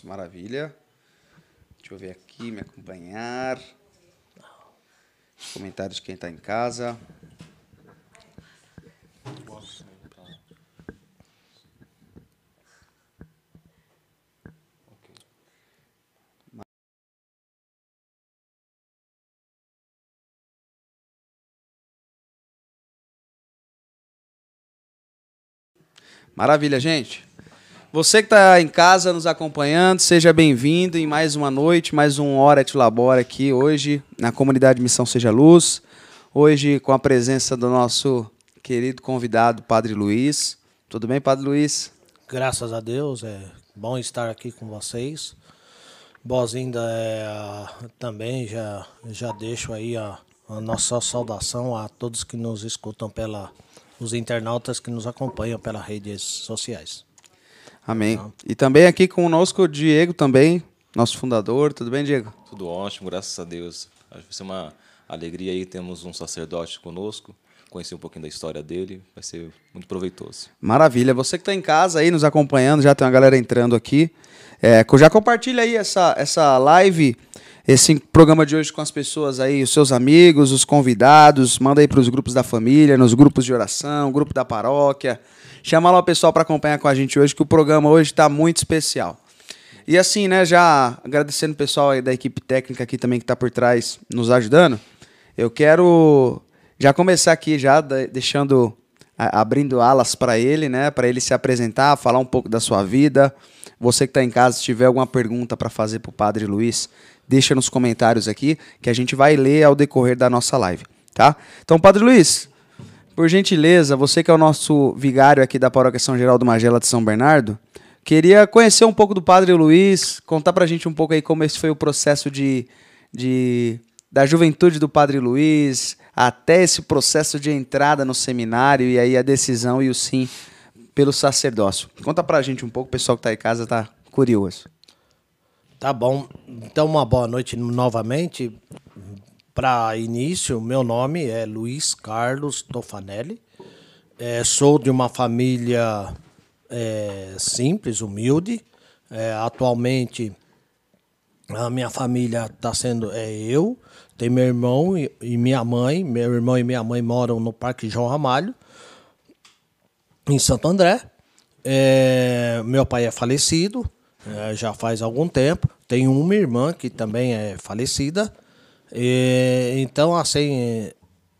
Maravilha. Deixa eu ver aqui, me acompanhar. Os comentários de quem está em casa. Maravilha, gente. Você que está em casa nos acompanhando, seja bem-vindo em mais uma noite, mais um Hora de Labora aqui hoje na comunidade Missão Seja Luz. Hoje com a presença do nosso querido convidado, Padre Luiz. Tudo bem, Padre Luiz? Graças a Deus, é bom estar aqui com vocês. Boas-vindas é, também, já, já deixo aí a, a nossa saudação a todos que nos escutam pela os internautas que nos acompanham pelas redes sociais. Amém. Então, e também aqui conosco o Diego também, nosso fundador. Tudo bem, Diego? Tudo ótimo, graças a Deus. Acho que vai ser uma alegria aí, temos um sacerdote conosco, conhecer um pouquinho da história dele, vai ser muito proveitoso. Maravilha. Você que está em casa aí nos acompanhando, já tem uma galera entrando aqui. É, já compartilha aí essa, essa live esse programa de hoje com as pessoas aí, os seus amigos, os convidados, manda aí para os grupos da família, nos grupos de oração, grupo da paróquia. Chama lá o pessoal para acompanhar com a gente hoje, que o programa hoje está muito especial. E assim, né, já agradecendo o pessoal aí da equipe técnica aqui também que está por trás nos ajudando, eu quero já começar aqui já deixando abrindo alas para ele, né, para ele se apresentar, falar um pouco da sua vida. Você que está em casa, se tiver alguma pergunta para fazer para o Padre Luiz, deixa nos comentários aqui, que a gente vai ler ao decorrer da nossa live, tá? Então, Padre Luiz, por gentileza, você que é o nosso vigário aqui da Paróquia São Geraldo Magela de São Bernardo, queria conhecer um pouco do Padre Luiz, contar pra gente um pouco aí como esse foi o processo de, de da juventude do Padre Luiz até esse processo de entrada no seminário e aí a decisão e o sim pelo sacerdócio. Conta pra gente um pouco, o pessoal que tá em casa tá curioso. Tá bom. Então, uma boa noite novamente. Para início, meu nome é Luiz Carlos Tofanelli. É, sou de uma família é, simples, humilde. É, atualmente, a minha família está sendo é eu, tem meu irmão e, e, minha mãe. Meu irmão e minha mãe moram no Parque João Ramalho, em Santo André. É, meu pai é falecido é, já faz algum tempo. Tenho uma irmã que também é falecida. E, então, assim,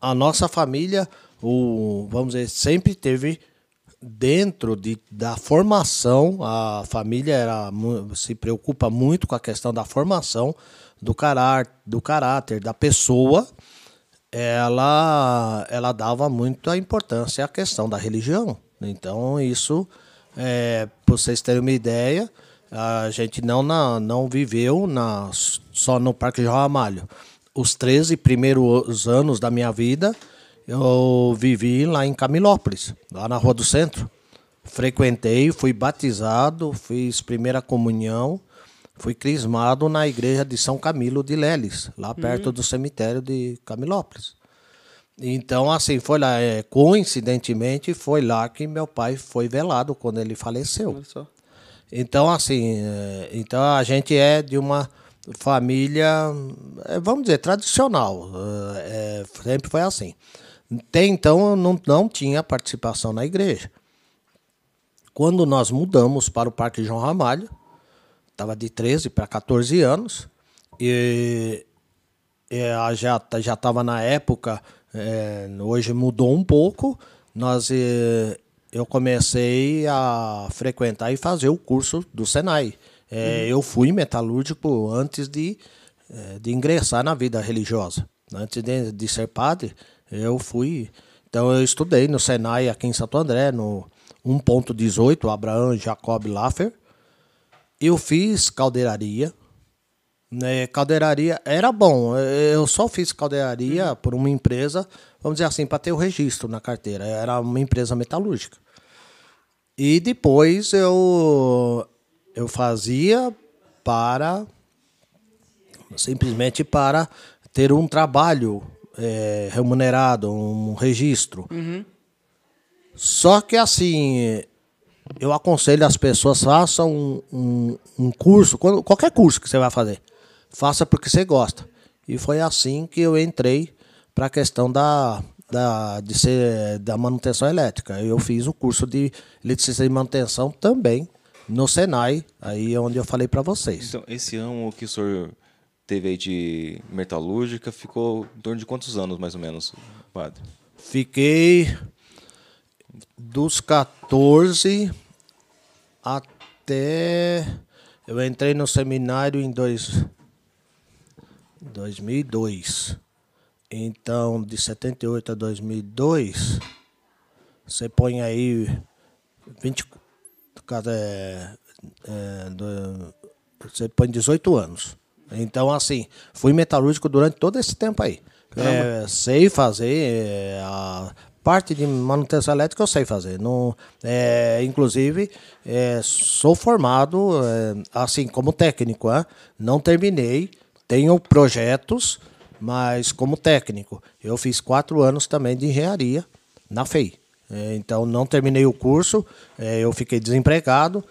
a nossa família, o, vamos dizer, sempre teve dentro de, da formação, a família era, se preocupa muito com a questão da formação do, carar, do caráter da pessoa, ela, ela dava muita importância à questão da religião. Então, isso, é, para vocês terem uma ideia, a gente não, na, não viveu na, só no Parque João Amalho. Os 13 primeiros anos da minha vida, eu vivi lá em Camilópolis, lá na Rua do Centro. Frequentei, fui batizado, fiz primeira comunhão, fui crismado na igreja de São Camilo de Leles, lá perto uhum. do cemitério de Camilópolis. Então, assim, foi lá, é, coincidentemente, foi lá que meu pai foi velado quando ele faleceu. Então, assim, é, então a gente é de uma família, é, vamos dizer, tradicional. É, sempre foi assim. Até então não, não tinha participação na igreja. Quando nós mudamos para o Parque João Ramalho, estava de 13 para 14 anos, e, e já estava na época, é, hoje mudou um pouco, nós eu comecei a frequentar e fazer o curso do Senai. É, uhum. Eu fui metalúrgico antes de, é, de ingressar na vida religiosa. Antes de, de ser padre, eu fui. Então, eu estudei no Senai aqui em Santo André, no 1.18, Abraão Jacob Laffer. Eu fiz caldeiraria. Né, caldeiraria era bom. Eu só fiz caldeiraria uhum. por uma empresa, vamos dizer assim, para ter o registro na carteira. Era uma empresa metalúrgica. E depois eu, eu fazia para simplesmente para ter um trabalho é, remunerado, um registro. Uhum. Só que assim, eu aconselho as pessoas façam um, um, um curso, quando, qualquer curso que você vai fazer, faça porque você gosta. E foi assim que eu entrei para a questão da, da, de ser, da manutenção elétrica. Eu fiz o curso de eletricista de manutenção também no Senai, aí é onde eu falei para vocês. Então, esse ano que o senhor teve aí de metalúrgica ficou em torno de quantos anos, mais ou menos, padre? Fiquei dos 14 até. Eu entrei no seminário em dois, 2002. Então, de 78 a 2002, você põe aí 20. É, é, do, você põe 18 anos. Então, assim, fui metalúrgico durante todo esse tempo aí. É, sei fazer é, a parte de manutenção elétrica eu sei fazer. Não, é, inclusive, é, sou formado assim como técnico. É? Não terminei, tenho projetos, mas como técnico. Eu fiz quatro anos também de engenharia na FEI. É, então não terminei o curso, é, eu fiquei desempregado.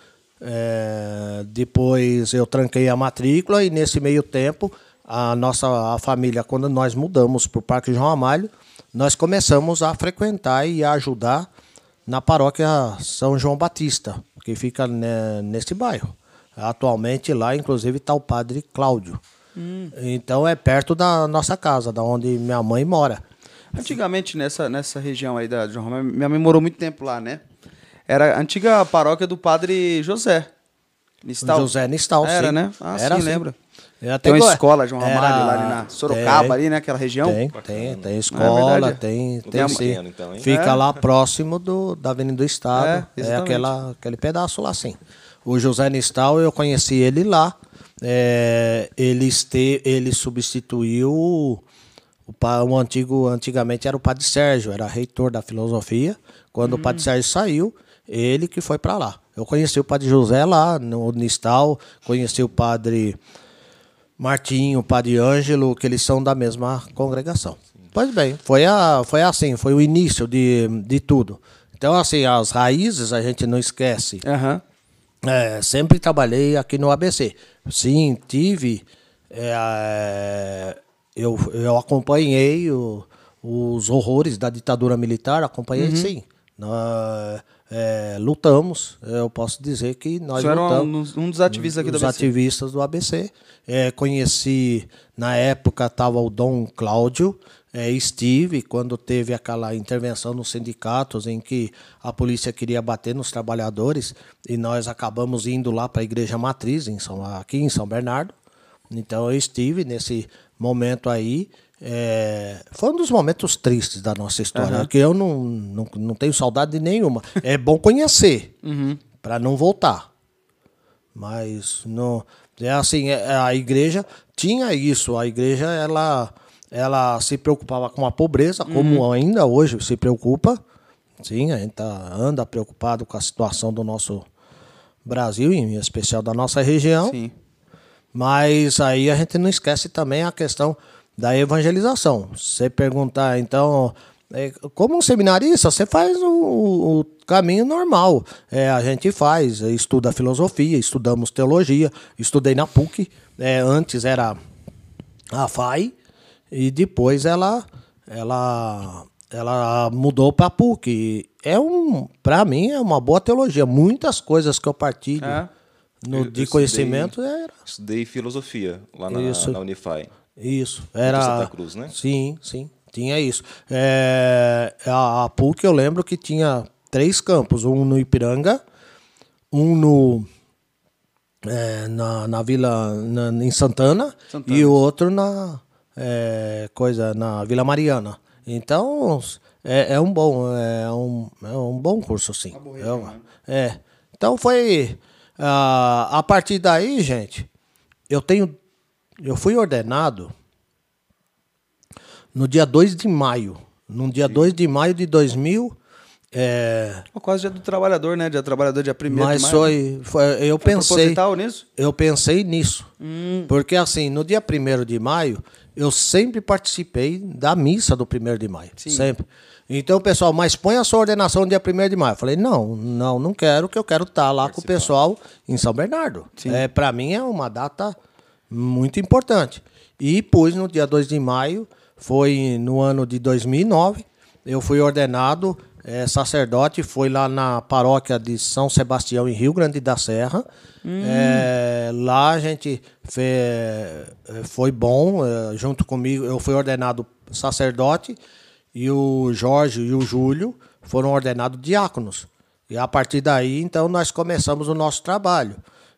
depois eu tranquei a matrícula e nesse meio tempo a nossa a família, quando nós mudamos para o Parque João Amalho, nós começamos a frequentar e a ajudar na paróquia São João Batista, que fica né, nesse bairro. Atualmente lá, inclusive, está o padre Cláudio. Hum. Então é perto da nossa casa, da onde minha mãe mora. Antigamente, nessa, nessa região aí da João Romero, minha mãe morou muito tempo lá, né? Era a antiga paróquia do padre José. Nistal. José Nistal, Era, sim. né? Ah, Era sim, lembra. tem uma escola, João Ramalho, era... lá ali na Sorocaba, tem, ali, né? Aquela região. Tem, tem, tem escola, é tem, tem, sim. Então, Fica é. lá próximo do, da Avenida do Estado. É, é aquela, aquele pedaço lá, sim. O José Nistal, eu conheci ele lá. É, ele, este, ele substituiu o, o antigo, antigamente era o Padre Sérgio, era reitor da filosofia. Quando hum. o Padre hum. Sérgio saiu, ele que foi para lá. Eu conheci o Padre José lá no Nistal, conheci o Padre Martinho, o Padre Ângelo, que eles são da mesma congregação. Pois bem, foi, a, foi assim, foi o início de, de tudo. Então, assim, as raízes a gente não esquece. Uhum. É, sempre trabalhei aqui no ABC. Sim, tive. É, eu, eu acompanhei o, os horrores da ditadura militar, acompanhei uhum. sim. Na, é, lutamos, eu posso dizer que nós Você lutamos. Era um, um dos ativistas aqui do ABC. ativistas do ABC. É, conheci, na época estava o Dom Cláudio, é, estive quando teve aquela intervenção nos sindicatos em que a polícia queria bater nos trabalhadores e nós acabamos indo lá para a igreja matriz em São, aqui em São Bernardo. Então eu estive nesse momento aí é, foi um dos momentos tristes da nossa história, uhum. que eu não, não, não tenho saudade nenhuma. É bom conhecer, uhum. para não voltar. Mas não, é assim, é, a igreja tinha isso, a igreja ela, ela se preocupava com a pobreza, como uhum. ainda hoje se preocupa. Sim, a gente tá, anda preocupado com a situação do nosso Brasil, em especial da nossa região. Sim. Mas aí a gente não esquece também a questão da evangelização. Você perguntar, então, é, como um seminarista, você faz o, o caminho normal. É, a gente faz, estuda filosofia, estudamos teologia, estudei na PUC, é, antes era a FAI, e depois ela, ela, ela mudou para a PUC. É um, para mim, é uma boa teologia. Muitas coisas que eu partilho é. No, eu, de eu conhecimento estudei, era. Estudei filosofia lá na, na Unify. Isso. Era. Santa Cruz, né? Sim, sim. Tinha isso. É, a, a PUC eu lembro que tinha três campos: um no Ipiranga, um no. É, na, na vila na, em Santana, Santana, e o outro na é, coisa na Vila Mariana. Então é, é um bom é um, é um bom curso sim. É, é, Então foi uh, a partir daí, gente. Eu tenho eu fui ordenado no dia 2 de maio. No dia Sim. 2 de maio de 2000. É... Quase dia do trabalhador, né? Dia do trabalhador, dia 1 de maio. Mas foi, foi. Eu foi pensei. nisso? Eu pensei nisso. Hum. Porque, assim, no dia 1 de maio, eu sempre participei da missa do 1 de maio. Sim. Sempre. Então, pessoal, mas põe a sua ordenação dia 1 de maio. Eu falei, não, não, não quero, que eu quero estar lá com o pessoal em São Bernardo. É, Para mim é uma data muito importante. E pus no dia 2 de maio, foi no ano de 2009, eu fui ordenado é, sacerdote, foi lá na paróquia de São Sebastião, em Rio Grande da Serra. É, lá a gente fe- foi bom, é, junto comigo, eu fui ordenado sacerdote e o Jorge e o Júlio foram ordenados diáconos. E a partir daí, então, nós começamos o nosso trabalho.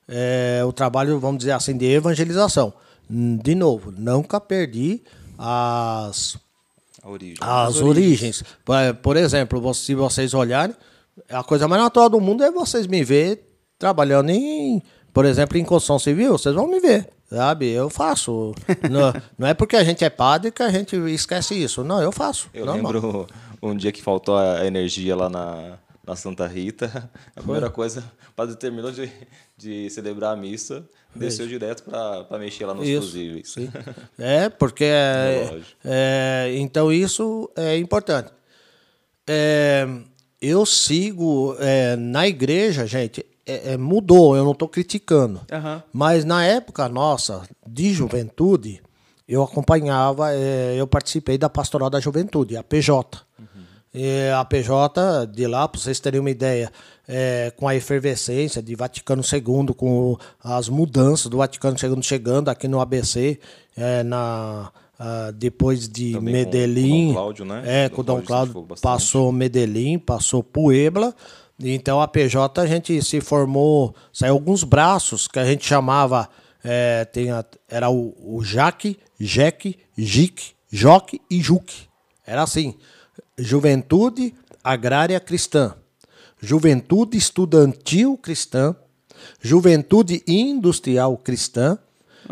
É, o trabalho, vamos dizer assim, de evangelização. De novo, nunca perdi as, A origem. as origens. Por, por exemplo, se vocês olharem, a coisa mais natural do mundo é vocês me ver trabalhando em, por exemplo, em construção civil, vocês vão me ver. Sabe, eu faço. não, não é porque a gente é padre que a gente esquece isso. Não, eu faço. Eu normal. lembro um dia que faltou a energia lá na, na Santa Rita. A primeira coisa, o padre terminou de, de celebrar a missa, desceu direto para mexer lá nos Isso, fusíveis. sim. É, porque é, Relógio. é, então isso é importante. É, eu sigo é, na igreja, gente, é, é, mudou, eu não estou criticando. Aham. Mas na época nossa, de juventude, eu acompanhava, é, eu participei da Pastoral da Juventude, a PJ. E a PJ de lá, para vocês terem uma ideia, é, com a efervescência de Vaticano II, com as mudanças do Vaticano II chegando aqui no ABC, é, na, ah, depois de Também Medellín. com Dom Cláudio, né? É, Dom com o Dom Cláudio Cláudio incentivou bastante. passou Medellín, passou Puebla. Então a PJ a gente se formou, saiu alguns braços que a gente chamava, é, tem a- era o, o Jaque, Jeque, Jique, Joque e Juque. Era assim, Juventude Agrária Cristã, Juventude Estudantil Cristã, Juventude Industrial Cristã,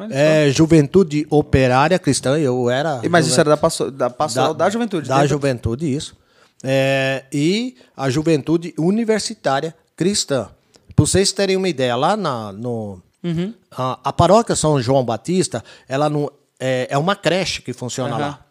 é, Juventude Operária Cristã, eu era... E, Mas isso juven- era da, da pastoral da, juventude. Da dentro- juventude, isso. É, e a juventude universitária cristã. Para vocês terem uma ideia, lá na, no, Uhum. a, a paróquia São João Batista, ela não, é, é uma creche que funciona Aham. lá.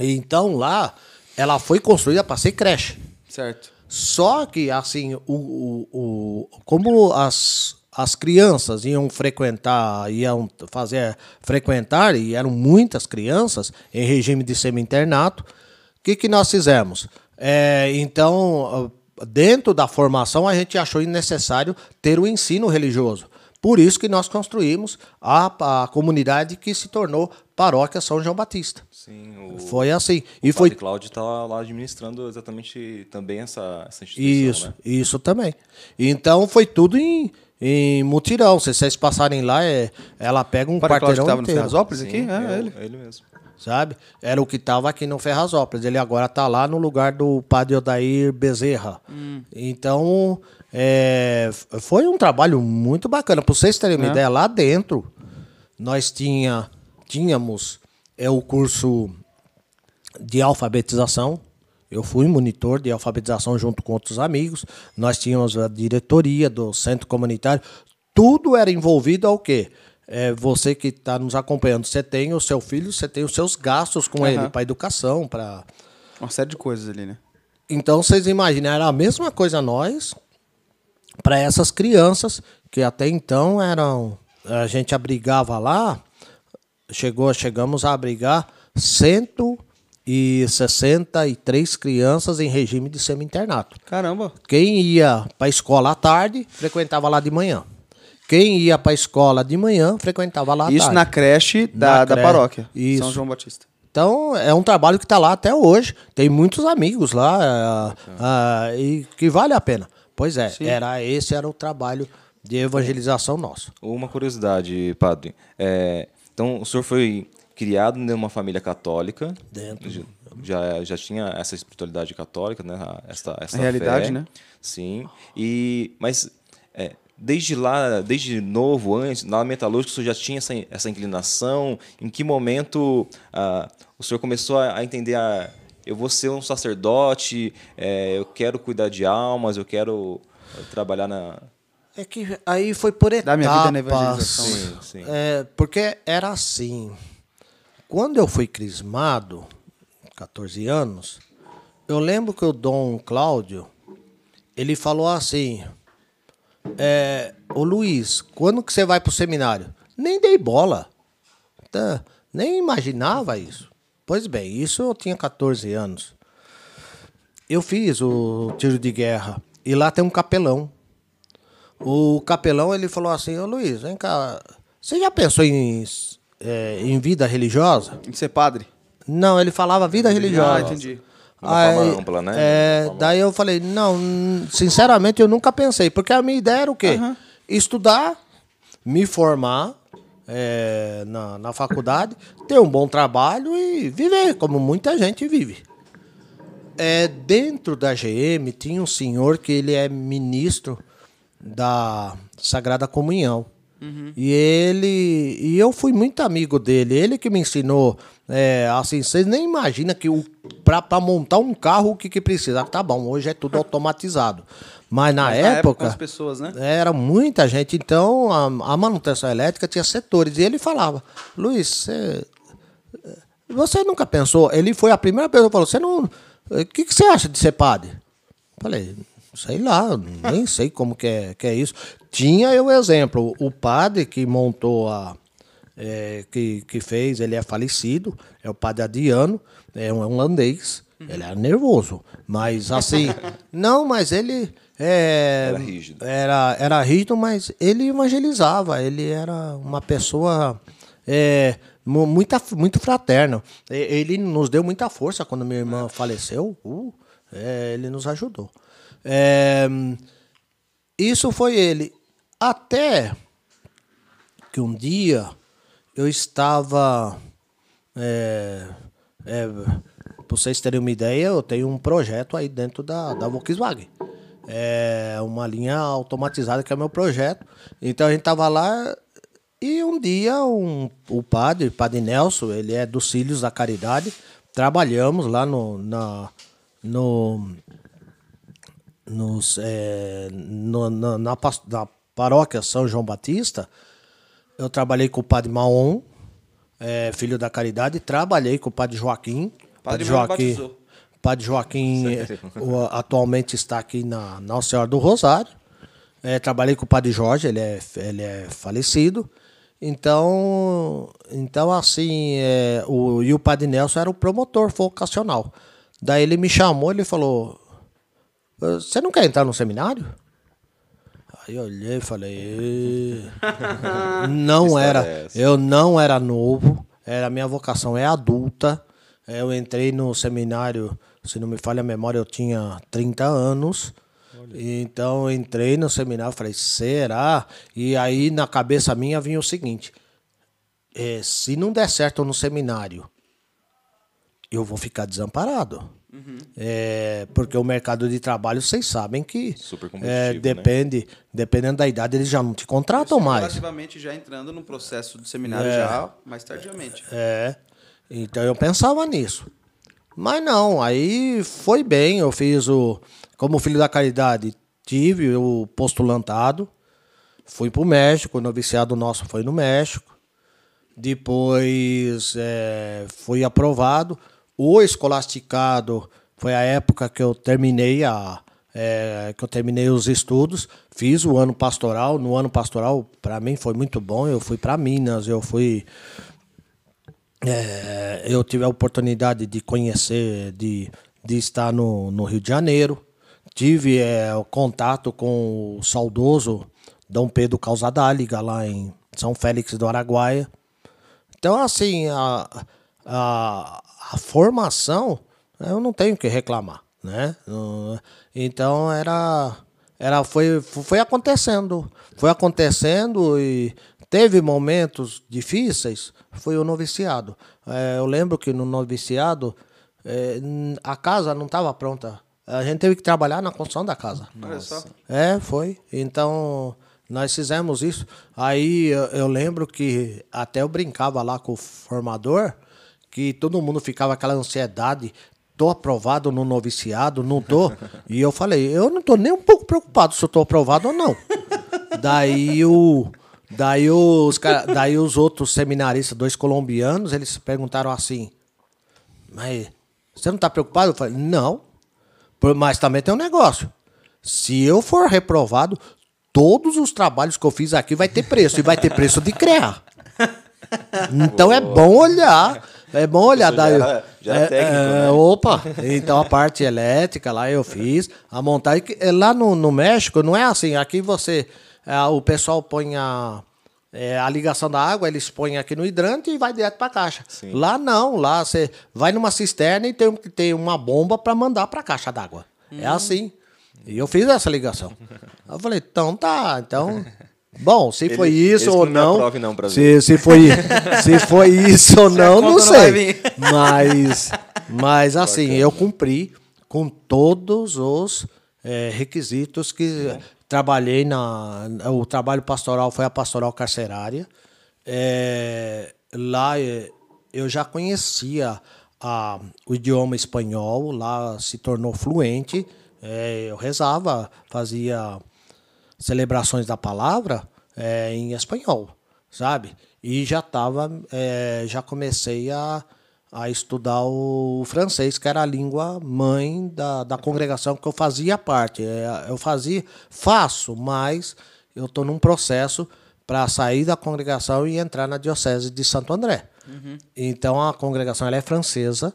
E Então lá, ela foi construída para ser creche. Certo. Só que, assim, o, o, o- como as, as crianças iam frequentar, iam fazer frequentar, e eram muitas crianças em regime de semi-internato, que, que nós fizemos? É, então, ah, dentro da formação, a gente achou necessário ter o ensino religioso. Por isso que nós construímos a, a comunidade que se tornou Paróquia São João Batista. Sim, o, Foi assim. o E foi Cláudio está lá administrando exatamente também essa, essa instituição, Isso, né? isso também. Então foi tudo em, em mutirão. Se vocês passarem lá, é, ela pega um O Padre Cláudio quarteirão estava no inteiro, Ferrazópolis Sim, aqui? É, é, ele. ele mesmo. Sabe? Era o que estava aqui no Ferrazópolis. Ele agora está lá no lugar do Padre Odair Bezerra. Hum. Então é, foi um trabalho muito bacana. Para vocês terem uma É. ideia, lá dentro nós tinha, tínhamos é, o curso de alfabetização. Eu fui monitor de alfabetização junto com outros amigos. Nós tínhamos a diretoria do centro comunitário. Tudo era envolvido ao quê? É, você que está nos acompanhando, você tem o seu filho, você tem os seus gastos com Aham. ele para educação, para Uma série de coisas ali, né? então vocês imaginam, era a mesma coisa nós para essas crianças que até então eram a gente abrigava lá, chegou, chegamos a abrigar 163 crianças em regime de semi-internato. Caramba. Quem ia para a escola à tarde, frequentava lá de manhã. Quem ia para a escola de manhã, frequentava lá Isso tarde. na creche da, Na da creche. paróquia. Isso. São João Batista. Então, é um trabalho que está lá até hoje. Tem muitos amigos lá ah, ah, e que vale a pena. Pois é, era esse era o trabalho de evangelização nosso. Uma curiosidade, padre. É, então, o senhor foi criado em uma família católica. Dentro. Já- Já, já tinha essa espiritualidade católica, né? Essa, essa A realidade, fé. né? Sim. E, mas é, desde lá, desde novo, antes, na metalúrgica, o senhor já tinha essa, essa inclinação? Em que momento ah, o senhor começou a, a entender a, eu vou ser um sacerdote, é, eu quero cuidar de almas, eu quero eh, trabalhar na... É que aí foi por etapas. Dá minha vida na evangelização, né? Sim, sim. É, porque era assim. Quando eu fui crismado, 14 anos, eu lembro que o Dom Cláudio, ele falou assim, é, ô Luiz, quando que você vai pro seminário? Nem dei bola. Tá, nem imaginava isso. Pois bem, isso eu tinha 14 anos. Eu fiz o tiro de guerra e lá tem um capelão. O capelão ele falou assim: Ô Luiz, vem cá, você já pensou em, é, em vida religiosa? Em ser padre? Não, ele falava vida religiosa. Ah, entendi. Uma forma ampla, né? É, forma- daí eu falei, não, sinceramente eu nunca pensei, porque a minha ideia era o quê? Estudar, me formar é, na, na faculdade, ter um bom trabalho e viver, como muita gente vive. É, dentro da GM tinha um senhor que ele é ministro da Sagrada Comunhão. E ele e eu fui muito amigo dele. Ele que me ensinou, é, assim, vocês nem imaginam que o para montar um carro o que, que precisa. Tá bom, hoje é tudo automatizado. Mas na, Mas na época, época, com as pessoas, né? era muita gente. Então a, a manutenção elétrica tinha setores. E ele falava, Luiz, você, você nunca pensou? Ele foi a primeira pessoa que falou: Você não. O que, que você acha de ser padre? Falei, sei lá, nem sei como que é, que é isso. Tinha eu exemplo, o padre que montou a. é, que, que fez, ele é falecido, é o padre Adiano, é um holandês. Ele era nervoso, mas assim. não, mas ele. é, Era rígido. Era, era rígido, mas ele evangelizava, ele era uma pessoa é, muita, muito fraterno. Ele nos deu muita força quando minha irmã faleceu. uh, é, ele nos ajudou. É, isso foi ele. Até que um dia eu estava. É, é, para vocês terem uma ideia, eu tenho um projeto aí dentro da, da Volkswagen. É uma linha automatizada que é meu projeto. Então a gente estava lá e um dia um, o padre, padre Nelson, ele é dos Cílios da Caridade, trabalhamos lá no, na, no, nos, é, no- na, na na paróquia São João Batista, eu trabalhei com o padre Maon, é, filho da caridade, trabalhei com o padre Joaquim. Padre Padre Joaquim, batizou. padre Joaquim é, o- atualmente está aqui na Nossa Senhora do Rosário. É, trabalhei com o padre Jorge, ele é, ele é falecido. Então, então assim, é, o, e o padre Nelson era o promotor vocacional. Daí ele me chamou, ele falou: Você não quer entrar no seminário? Aí eu olhei e falei. Não era, é eu não era novo, era a minha vocação é adulta. É, Eu entrei no seminário, se não me falha a memória, eu tinha 30 anos. Então eu entrei no seminário, falei, será? E aí na cabeça minha vinha o seguinte: é, se não der certo no seminário, eu vou ficar desamparado. É, porque o mercado de trabalho, vocês sabem que Super é, né? depende, dependendo da idade, eles já não te contratam mais. Relativamente já entrando no processo do seminário já mais tardiamente. É. Então eu pensava nisso. Mas não, aí foi bem. Eu fiz o. Como filho da caridade, tive o postulantado. Fui pro México, o noviciado nosso foi no México. Depois é, fui aprovado. O escolasticado foi a época que eu terminei a. é, que eu terminei os estudos, fiz o ano pastoral. No ano pastoral, para mim foi muito bom. Eu fui para Minas, eu fui é, eu tive a oportunidade de conhecer, de, de estar no, no Rio de Janeiro. Tive é, o contato com o saudoso Dom Pedro Causadáliga, lá em São Félix do Araguaia. Então, assim, a, a, a formação, eu não tenho que reclamar, né? Então, era, era foi, foi acontecendo, foi acontecendo e teve momentos difíceis, foi o noviciado. É, eu lembro que no noviciado, é, a casa não estava pronta. A gente teve que trabalhar na construção da casa. Só. É, foi. Então, nós fizemos isso. Aí eu, eu lembro que até eu brincava lá com o formador, que todo mundo ficava aquela ansiedade. Tô aprovado no noviciado, não tô. E eu falei, eu não tô nem um pouco preocupado se eu tô aprovado ou não. daí o. Daí os, daí os outros seminaristas, dois colombianos, eles perguntaram assim: Mas você não tá preocupado? Eu falei, não, Mas também tem um negócio. Se eu for reprovado, todos os trabalhos que eu fiz aqui vai ter preço. E vai ter preço de CREA. Então é bom olhar. É bom olhar. Daí- já era- já era é, técnico, é, né? Opa! Então a parte elétrica lá eu fiz. A montagem. é, Lá no, no México não é assim. Aqui você. é, o pessoal põe a. é, a ligação da água, eles põem aqui no hidrante e vai direto para a caixa. Sim. Lá não, lá você vai numa cisterna e tem que ter uma bomba para mandar para a caixa d'água. É assim. E eu fiz essa ligação. Eu falei, então tá, então. Bom, se Ele- foi isso ou não não. não se, se, foi, se foi isso ou não, não não sei. vir. Mas, mas assim, eu cumpri com todos os eh, requisitos que trabalhei na. O trabalho pastoral foi a pastoral carcerária. Eh, lá eh, eu já conhecia a- o idioma espanhol, lá se tornou fluente. Eu rezava, fazia celebrações da palavra é, em espanhol, sabe? E já tava, é, já comecei a, a estudar o francês, que era a língua mãe da, da congregação que eu fazia parte. É, eu fazia, faço, mas eu estou num processo para sair da congregação e entrar na diocese de Santo André. Então a congregação ela é francesa.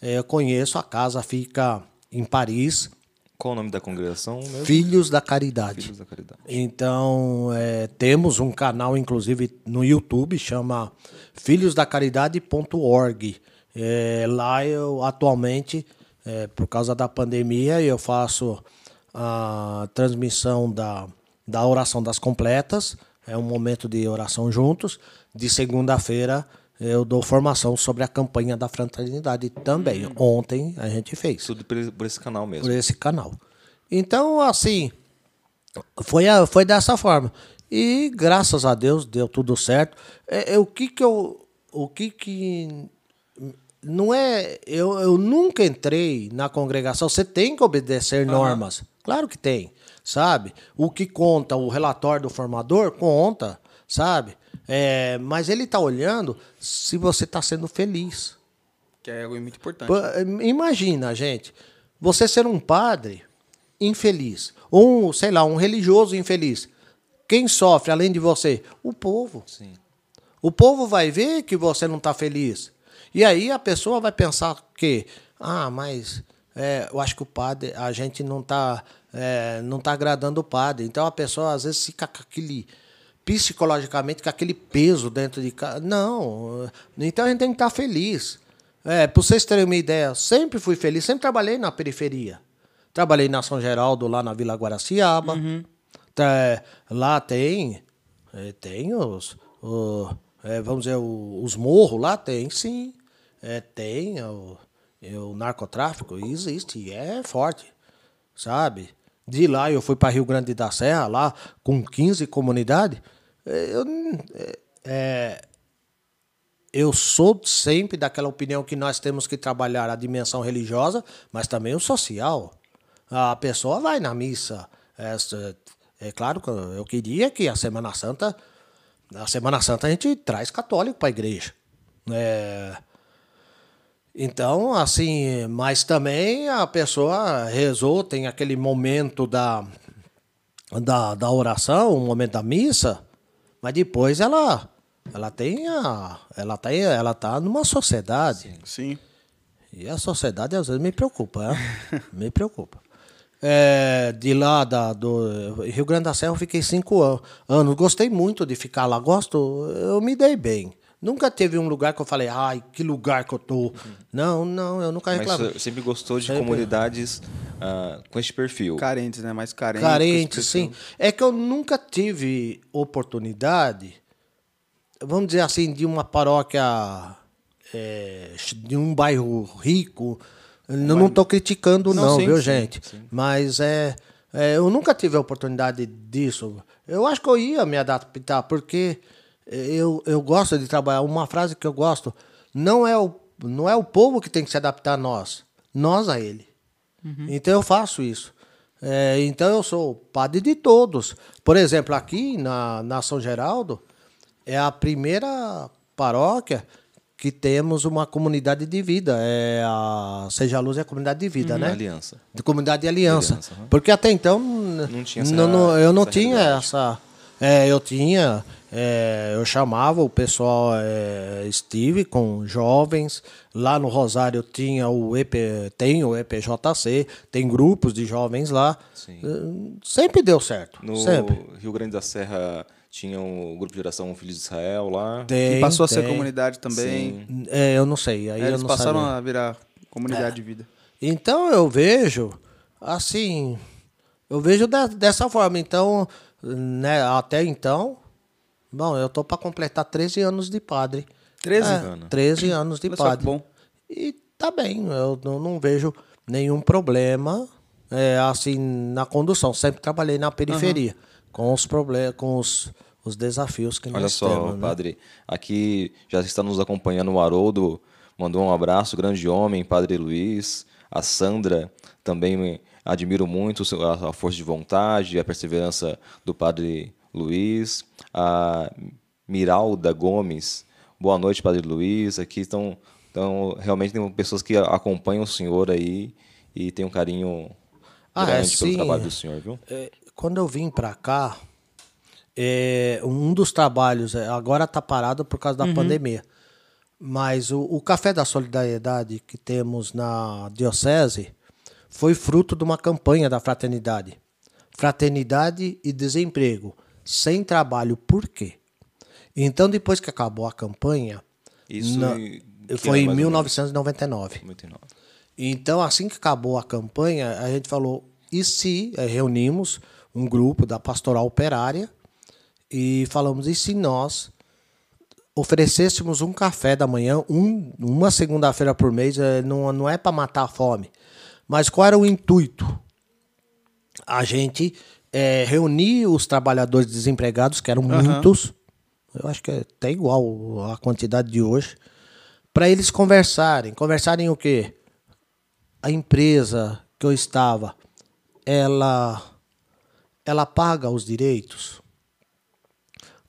É, eu conheço a casa, fica em Paris, Qual o nome da congregação mesmo? Filhos da Caridade. Filhos da Caridade. Então, é, temos um canal, inclusive, no YouTube, chama filhosdacaridade.org. É, lá eu, atualmente, é, por causa da pandemia, eu faço a transmissão da, da oração das completas. É um momento de oração juntos. De segunda-feira, eu dou formação sobre a campanha da fraternidade também. Ontem a gente fez Tudo por esse- por esse canal mesmo. por esse canal. Então, assim, foi, a- foi dessa forma. E graças a Deus deu tudo certo. É, é o que que eu. O que que. Não é. Eu, eu nunca entrei na congregação. Você tem que obedecer normas. Claro que tem. Sabe? O que conta, o relatório do formador, conta. Sabe? É, mas ele está olhando se você está sendo feliz. Que é algo muito importante. Imagina, gente, você ser um padre infeliz, ou um, sei lá, um religioso infeliz. Quem sofre além de você? O povo. Sim. O povo vai ver que você não está feliz. E aí a pessoa vai pensar que, ah, mas é, eu acho que o padre, a gente não está não tá agradando o padre. Então a pessoa às vezes fica com aquele, psicologicamente, com aquele peso dentro de casa. Não. Então a gente tem que estar feliz. É, para vocês terem uma ideia, sempre fui feliz, sempre trabalhei na periferia. Trabalhei na São Geraldo, lá na Vila Guaraciaba. Tra- Lá tem, é, tem os, o- é, vamos dizer, o- os morros lá tem, sim. É, tem o, é, o narcotráfico, existe, é forte, sabe? De lá eu fui para Rio Grande da Serra, lá com 15 comunidades. Eu, é, é, eu sou sempre daquela opinião que nós temos que trabalhar a dimensão religiosa, mas também o social. A pessoa vai na missa. É, é claro que eu queria que a Semana Santa, na Semana Santa a gente traz católico para a igreja. É, então, assim, mas também a pessoa rezou, tem aquele momento da, da, da oração, o momento da missa, mas depois ela ela tem a ela tá ela tá numa sociedade Sim. e a sociedade às vezes me preocupa, né? me preocupa. É, de lá da, do Rio Grande da Serra eu fiquei cinco an- anos. Gostei muito de ficar lá. Gosto, eu me dei bem. Nunca teve um lugar que eu falei, ai, que lugar que eu tô. Não, não, eu nunca Mas reclamei. você sempre gostou de Sempre. comunidades ah, com este perfil. Carentes, né? Mais carentes. Carente, com esse sim. É que eu nunca tive oportunidade, vamos dizer assim, de uma paróquia, é, de um bairro rico. Eu não estou criticando, Não, não, sim, viu, sim, gente? Mas é, é, eu nunca tive a oportunidade disso. Eu acho que eu ia me adaptar, porque eu, eu gosto de trabalhar. Uma frase que eu gosto: não é, o, não é o povo que tem que se adaptar a nós, nós a ele. Então eu faço isso. É, então eu sou padre de todos. Por exemplo, aqui na, na São Geraldo, é a primeira paróquia que temos uma comunidade de vida. É a Seja a Luz é a comunidade de vida, né? Aliança. De comunidade de aliança. Aliança, aham. Porque até então não tinha essa- não- não- eu não essa tinha realidade. essa. é, eu tinha. É, eu chamava o pessoal é, Steve com jovens. Lá no Rosário tinha o EP, tem o EPJC, tem grupos de jovens lá. Sim. Eh, Sempre deu certo. No Sempre. Rio Grande da Serra tinha o grupo de geração Filhos de Israel lá. Tem, E passou a ser tem. comunidade também. É, eu não sei. Aí É, eu eles não passaram sabia. a virar comunidade de vida. Então eu vejo, assim, eu vejo de- dessa forma. Então, né, até então, bom, eu tô para completar 13 anos de padre. 13? É, 13 anos de Olha só que padre. bom. E tá bem, eu não, não vejo nenhum problema, é, assim, na condução. Sempre trabalhei na periferia, com os problemas, com os, os desafios que Olha nós só, temos. né? padre, aqui já está nos acompanhando o Haroldo, mandou um abraço, grande homem, padre Luiz, a Sandra, também admiro muito a força de vontade, a perseverança do padre Luiz, a Miralda Gomes, boa noite, padre Luiz, aqui estão, estão realmente tem pessoas que acompanham o senhor aí e tem um carinho Ah, é, grande pelo sim. trabalho do senhor, viu? É, quando eu vim para cá, é, um dos trabalhos, é, agora está parado por causa da pandemia, mas o, o Café da Solidariedade que temos na Diocese foi fruto de uma campanha da fraternidade. Fraternidade e desemprego. Sem trabalho, por quê? Então, depois que acabou a campanha, Isso na- foi em mais ou menos? 1999. 99. Então, assim que acabou a campanha, a gente falou: e se eh, reunimos um grupo da pastoral operária e falamos: e se nós oferecêssemos um café da manhã, um, uma segunda-feira por mês, eh, não, não é para matar a fome. Mas qual era o intuito? A gente eh, reunir os trabalhadores desempregados, que eram muitos, eu acho que é até igual a quantidade de hoje, para eles conversarem. Conversarem o quê? a empresa que eu estava, ela ela paga os direitos?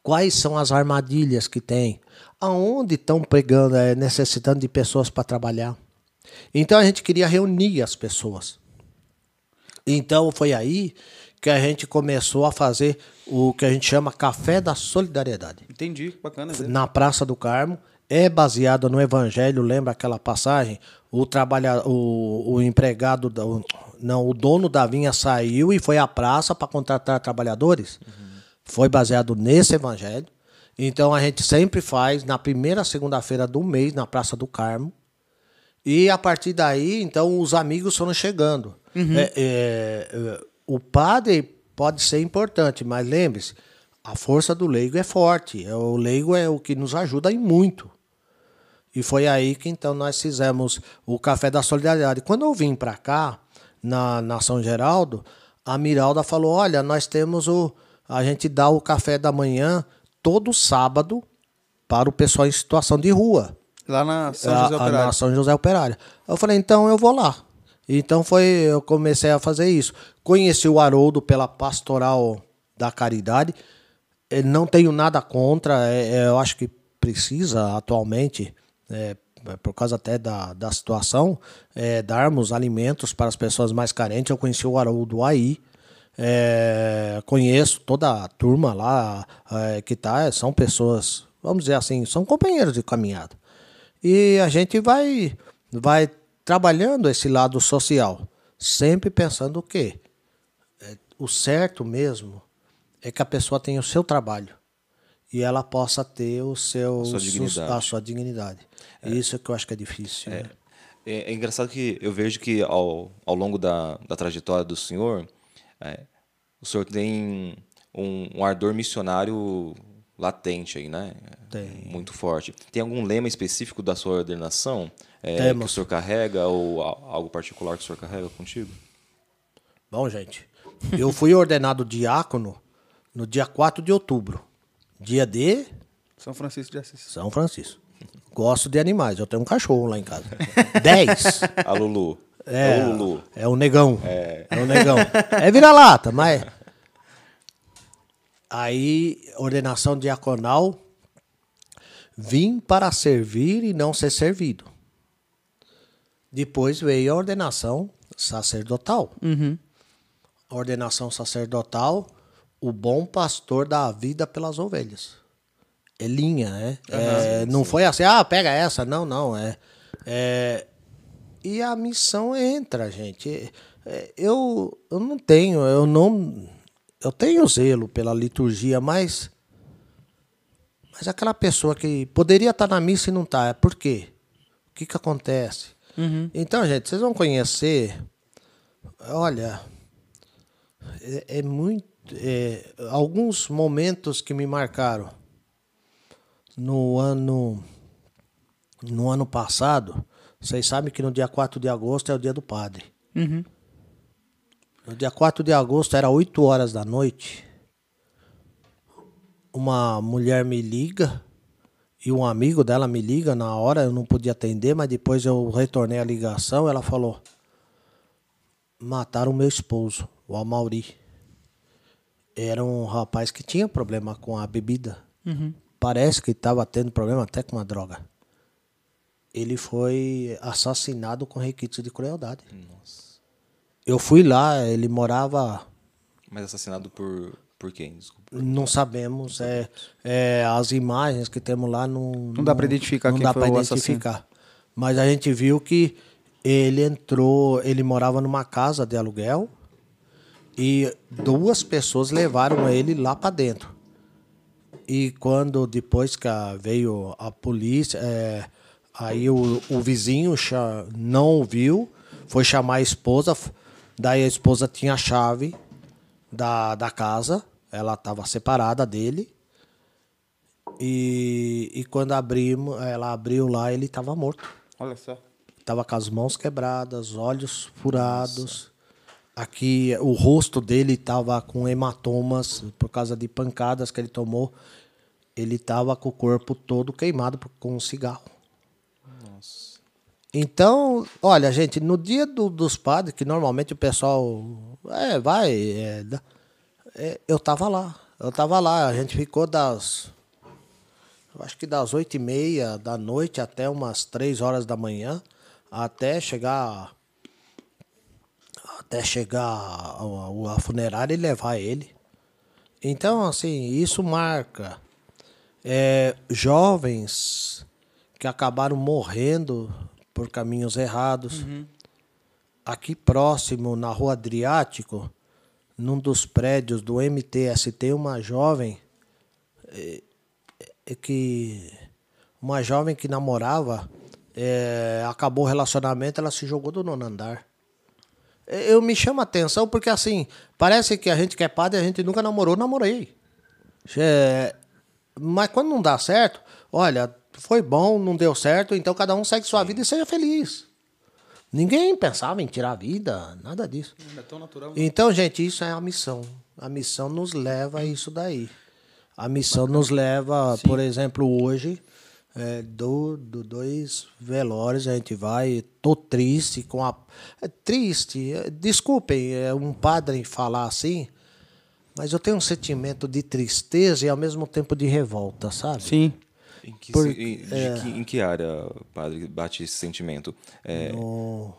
Quais são as armadilhas que tem? Aonde estão pregando, é, necessitando de pessoas para trabalhar? Então a gente queria reunir as pessoas. Então foi aí que a gente começou a fazer o que a gente chama Café da Solidariedade Entendi, bacana. né? na Praça do Carmo. É baseado no Evangelho, lembra aquela passagem? O, trabalha, o, o empregado, o- não, o dono da vinha saiu e foi à praça para contratar trabalhadores. Foi baseado nesse Evangelho. Então a gente sempre faz na primeira segunda-feira do mês na Praça do Carmo. E a partir daí, então, os amigos foram chegando. É, é, é, o padre pode ser importante, mas lembre-se, a força do leigo é forte. É, O leigo é o que nos ajuda em muito. E foi aí que então nós fizemos o Café da Solidariedade. Quando eu vim para cá, na, na São Geraldo, a Miralda falou: olha, nós temos o. A gente dá o café da manhã todo sábado para o pessoal em situação de rua. Lá na São A- José Operário. na São José Operário. Eu falei, então eu vou lá. Então foi, eu comecei a fazer isso. Conheci o Haroldo pela pastoral da caridade. Eh, Não tenho nada contra, é- é, eu acho que precisa atualmente, é, por causa até da, da situação, é, darmos alimentos para as pessoas mais carentes. Eu conheci o Haroldo aí. É, conheço toda a turma lá é, que tá, são pessoas, vamos dizer assim, são companheiros de caminhada. E a gente vai, vai trabalhando esse lado social, sempre pensando o quê? É, o certo mesmo é que a pessoa tenha o seu trabalho e ela possa ter o seu A sua dignidade. a sua dignidade. Isso que eu acho que é difícil. né? É, é engraçado que eu vejo que ao, ao longo da, da trajetória do senhor, é, o senhor tem um, um ardor missionário latente aí, né? Tem. Muito forte. Tem algum lema específico da sua ordenação é, que o senhor carrega ou algo particular que o senhor carrega contigo? Bom, gente, eu fui ordenado diácono no dia 4 de outubro, dia de São Francisco de Assis. São Francisco. Gosto de animais, eu tenho um cachorro lá em casa. 10. A Lulu. É, o Lulu. é o negão. É. o negão. É vira-lata, mas. Aí, ordenação diaconal. Vim para servir e não ser servido. Depois veio a ordenação sacerdotal. A ordenação sacerdotal, o bom pastor dá a vida pelas ovelhas. É linha, né? É, não foi assim, ah, pega essa. Não, não. É, é, e a missão entra, gente. É, eu, eu não tenho, eu não. Eu tenho zelo pela liturgia, mas. Mas aquela pessoa que poderia estar na missa e não está, por quê? O que, que acontece? Então, gente, vocês vão conhecer. Olha, é, é muito. é, alguns momentos que me marcaram no ano. No ano passado, vocês sabem que no dia 4 de agosto é o dia do padre. No dia 4 de agosto, era 8 horas da noite. Uma mulher me liga e um amigo dela me liga na hora, eu não podia atender, mas depois eu retornei a ligação, ela falou: "Mataram meu esposo, o Amauri". Era um rapaz que tinha problema com a bebida. Parece que estava tendo problema até com a droga. Ele foi assassinado com requisitos de crueldade. Eu fui lá, ele morava Mas assassinado por, por quem? Desculpa. não sabemos. É, é, as imagens que temos lá não. Não, dá pra identificar não quem dá foi pra o assassino. identificar. Mas a gente viu que ele entrou, ele morava numa casa de aluguel e duas pessoas levaram ele lá para dentro. E quando depois que a- veio a polícia, é, aí o, o vizinho não ouviu, foi chamar a esposa, daí a esposa tinha a chave da, da casa, ela estava separada dele. E, e quando abrimos, ela abriu lá, ele estava morto. Olha só. Tava com as mãos quebradas, olhos furados. Aqui o rosto dele tava com hematomas por causa de pancadas que ele tomou. Ele tava com o corpo todo queimado com um cigarro. Então, olha, gente, no dia do- dos padres, que normalmente o pessoal é, vai, é, é, eu tava lá. Eu tava lá, a gente ficou das acho que das oito e meia da noite até umas três horas da manhã, até chegar até chegar a, a funerária e levar ele. Então, assim, isso marca é, jovens que acabaram morrendo por caminhos errados. Aqui próximo, na rua Adriático, num dos prédios do MTST, uma jovem é que uma jovem que namorava é, acabou o relacionamento, ela se jogou do nono andar. É, Eu me chama a atenção porque assim, parece que a gente que é padre, a gente nunca namorou, namorei. É, mas quando não dá certo, olha, foi bom, não deu certo, então cada um segue sua vida e seja feliz. Ninguém pensava em tirar a vida, nada disso. É tão natural. Então, gente, isso é a missão. A missão nos leva a isso daí. A missão nos leva, por exemplo, hoje, é, do, do dois velórios, a gente vai, tô triste com a. É triste, é, desculpem, é um padre falar assim, mas eu tenho um sentimento de tristeza e ao mesmo tempo de revolta, sabe? Sim. Em que, Por- se- em- de que- em que área, padre, bate esse sentimento? É, no-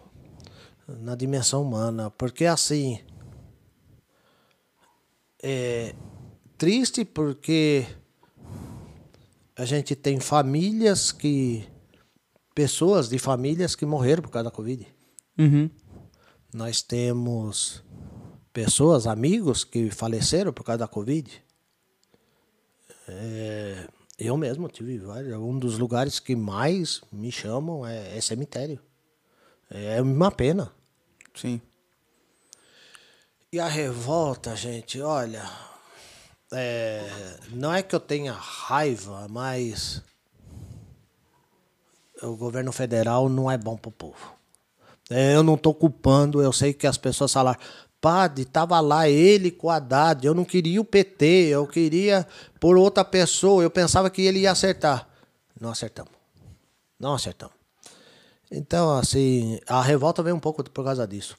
na dimensão humana. Porque assim. É triste porque a gente tem famílias que. Pessoas de famílias que morreram por causa da Covid. Uhum. Nós temos pessoas, amigos que faleceram por causa da Covid. É, eu mesmo tive vários. Um dos lugares que mais me chamam é, é cemitério. É uma pena. Sim. E a revolta, gente, olha. é, não é que eu tenha raiva, mas o governo federal não é bom pro povo. É, eu não estou culpando, eu sei que as pessoas falaram, padre, tava lá ele com o Haddad, eu não queria o PT, eu queria por outra pessoa, eu pensava que ele ia acertar. Não acertamos. Não acertamos. Então, assim, a revolta vem um pouco por causa disso.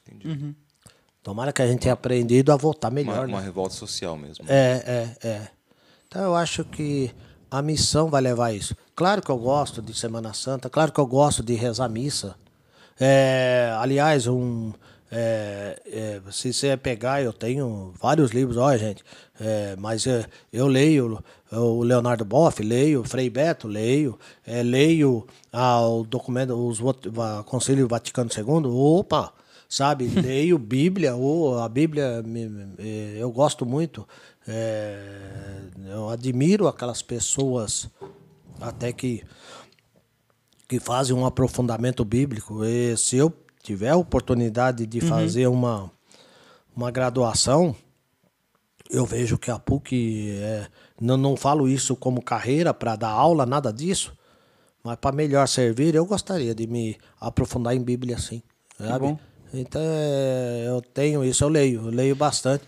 Tomara que a gente tenha aprendido a votar melhor. uma, né? uma revolta social mesmo. É, é, é. Então eu acho que a missão vai levar isso. Claro que eu gosto de Semana Santa, claro que eu gosto de rezar missa. É, aliás, um, é, é, se você pegar, eu tenho vários livros, olha, gente, é, mas é, eu leio o Leonardo Boff, leio Frei Beto, leio, é, leio ah, o documento, os o Conselho Vaticano II, opa, sabe, leio Bíblia, ou a Bíblia eu gosto muito, é, eu admiro aquelas pessoas até que que fazem um aprofundamento bíblico. E se eu tiver oportunidade de uhum. fazer uma, uma graduação, eu vejo que a PUC, é, não, não falo isso como carreira para dar aula, nada disso, mas para melhor servir, eu gostaria de me aprofundar em Bíblia, sim. Sabe? Então, é, eu tenho isso, eu leio, eu leio bastante.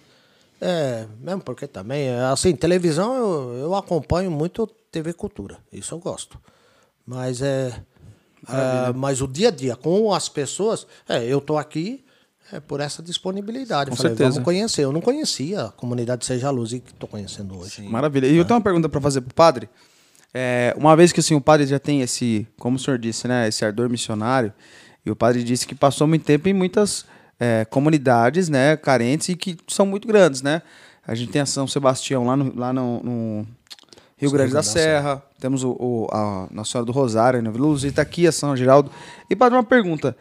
É, mesmo porque também, assim, televisão eu, eu acompanho muito TV Cultura, isso eu gosto. Mas é, é, mas o dia a dia com as pessoas, é, eu tô aqui é, por essa disponibilidade. Com Falei, certeza. vamos conhecer. Eu não conhecia a comunidade Seja Luz e que estou conhecendo hoje. Sim. Maravilha. E eu tenho uma pergunta para fazer pro padre. É, uma vez que assim, o padre já tem esse, como o senhor disse, né, esse ardor missionário, e o padre disse que passou muito tempo em muitas é, comunidades né, carentes e que são muito grandes, né? A gente tem a São Sebastião lá no, lá no, no Rio Grande da Serra, temos o, o, a Nossa Senhora do Rosário, né? Vila Luz, Itaquia, São Geraldo. E, padre, uma pergunta.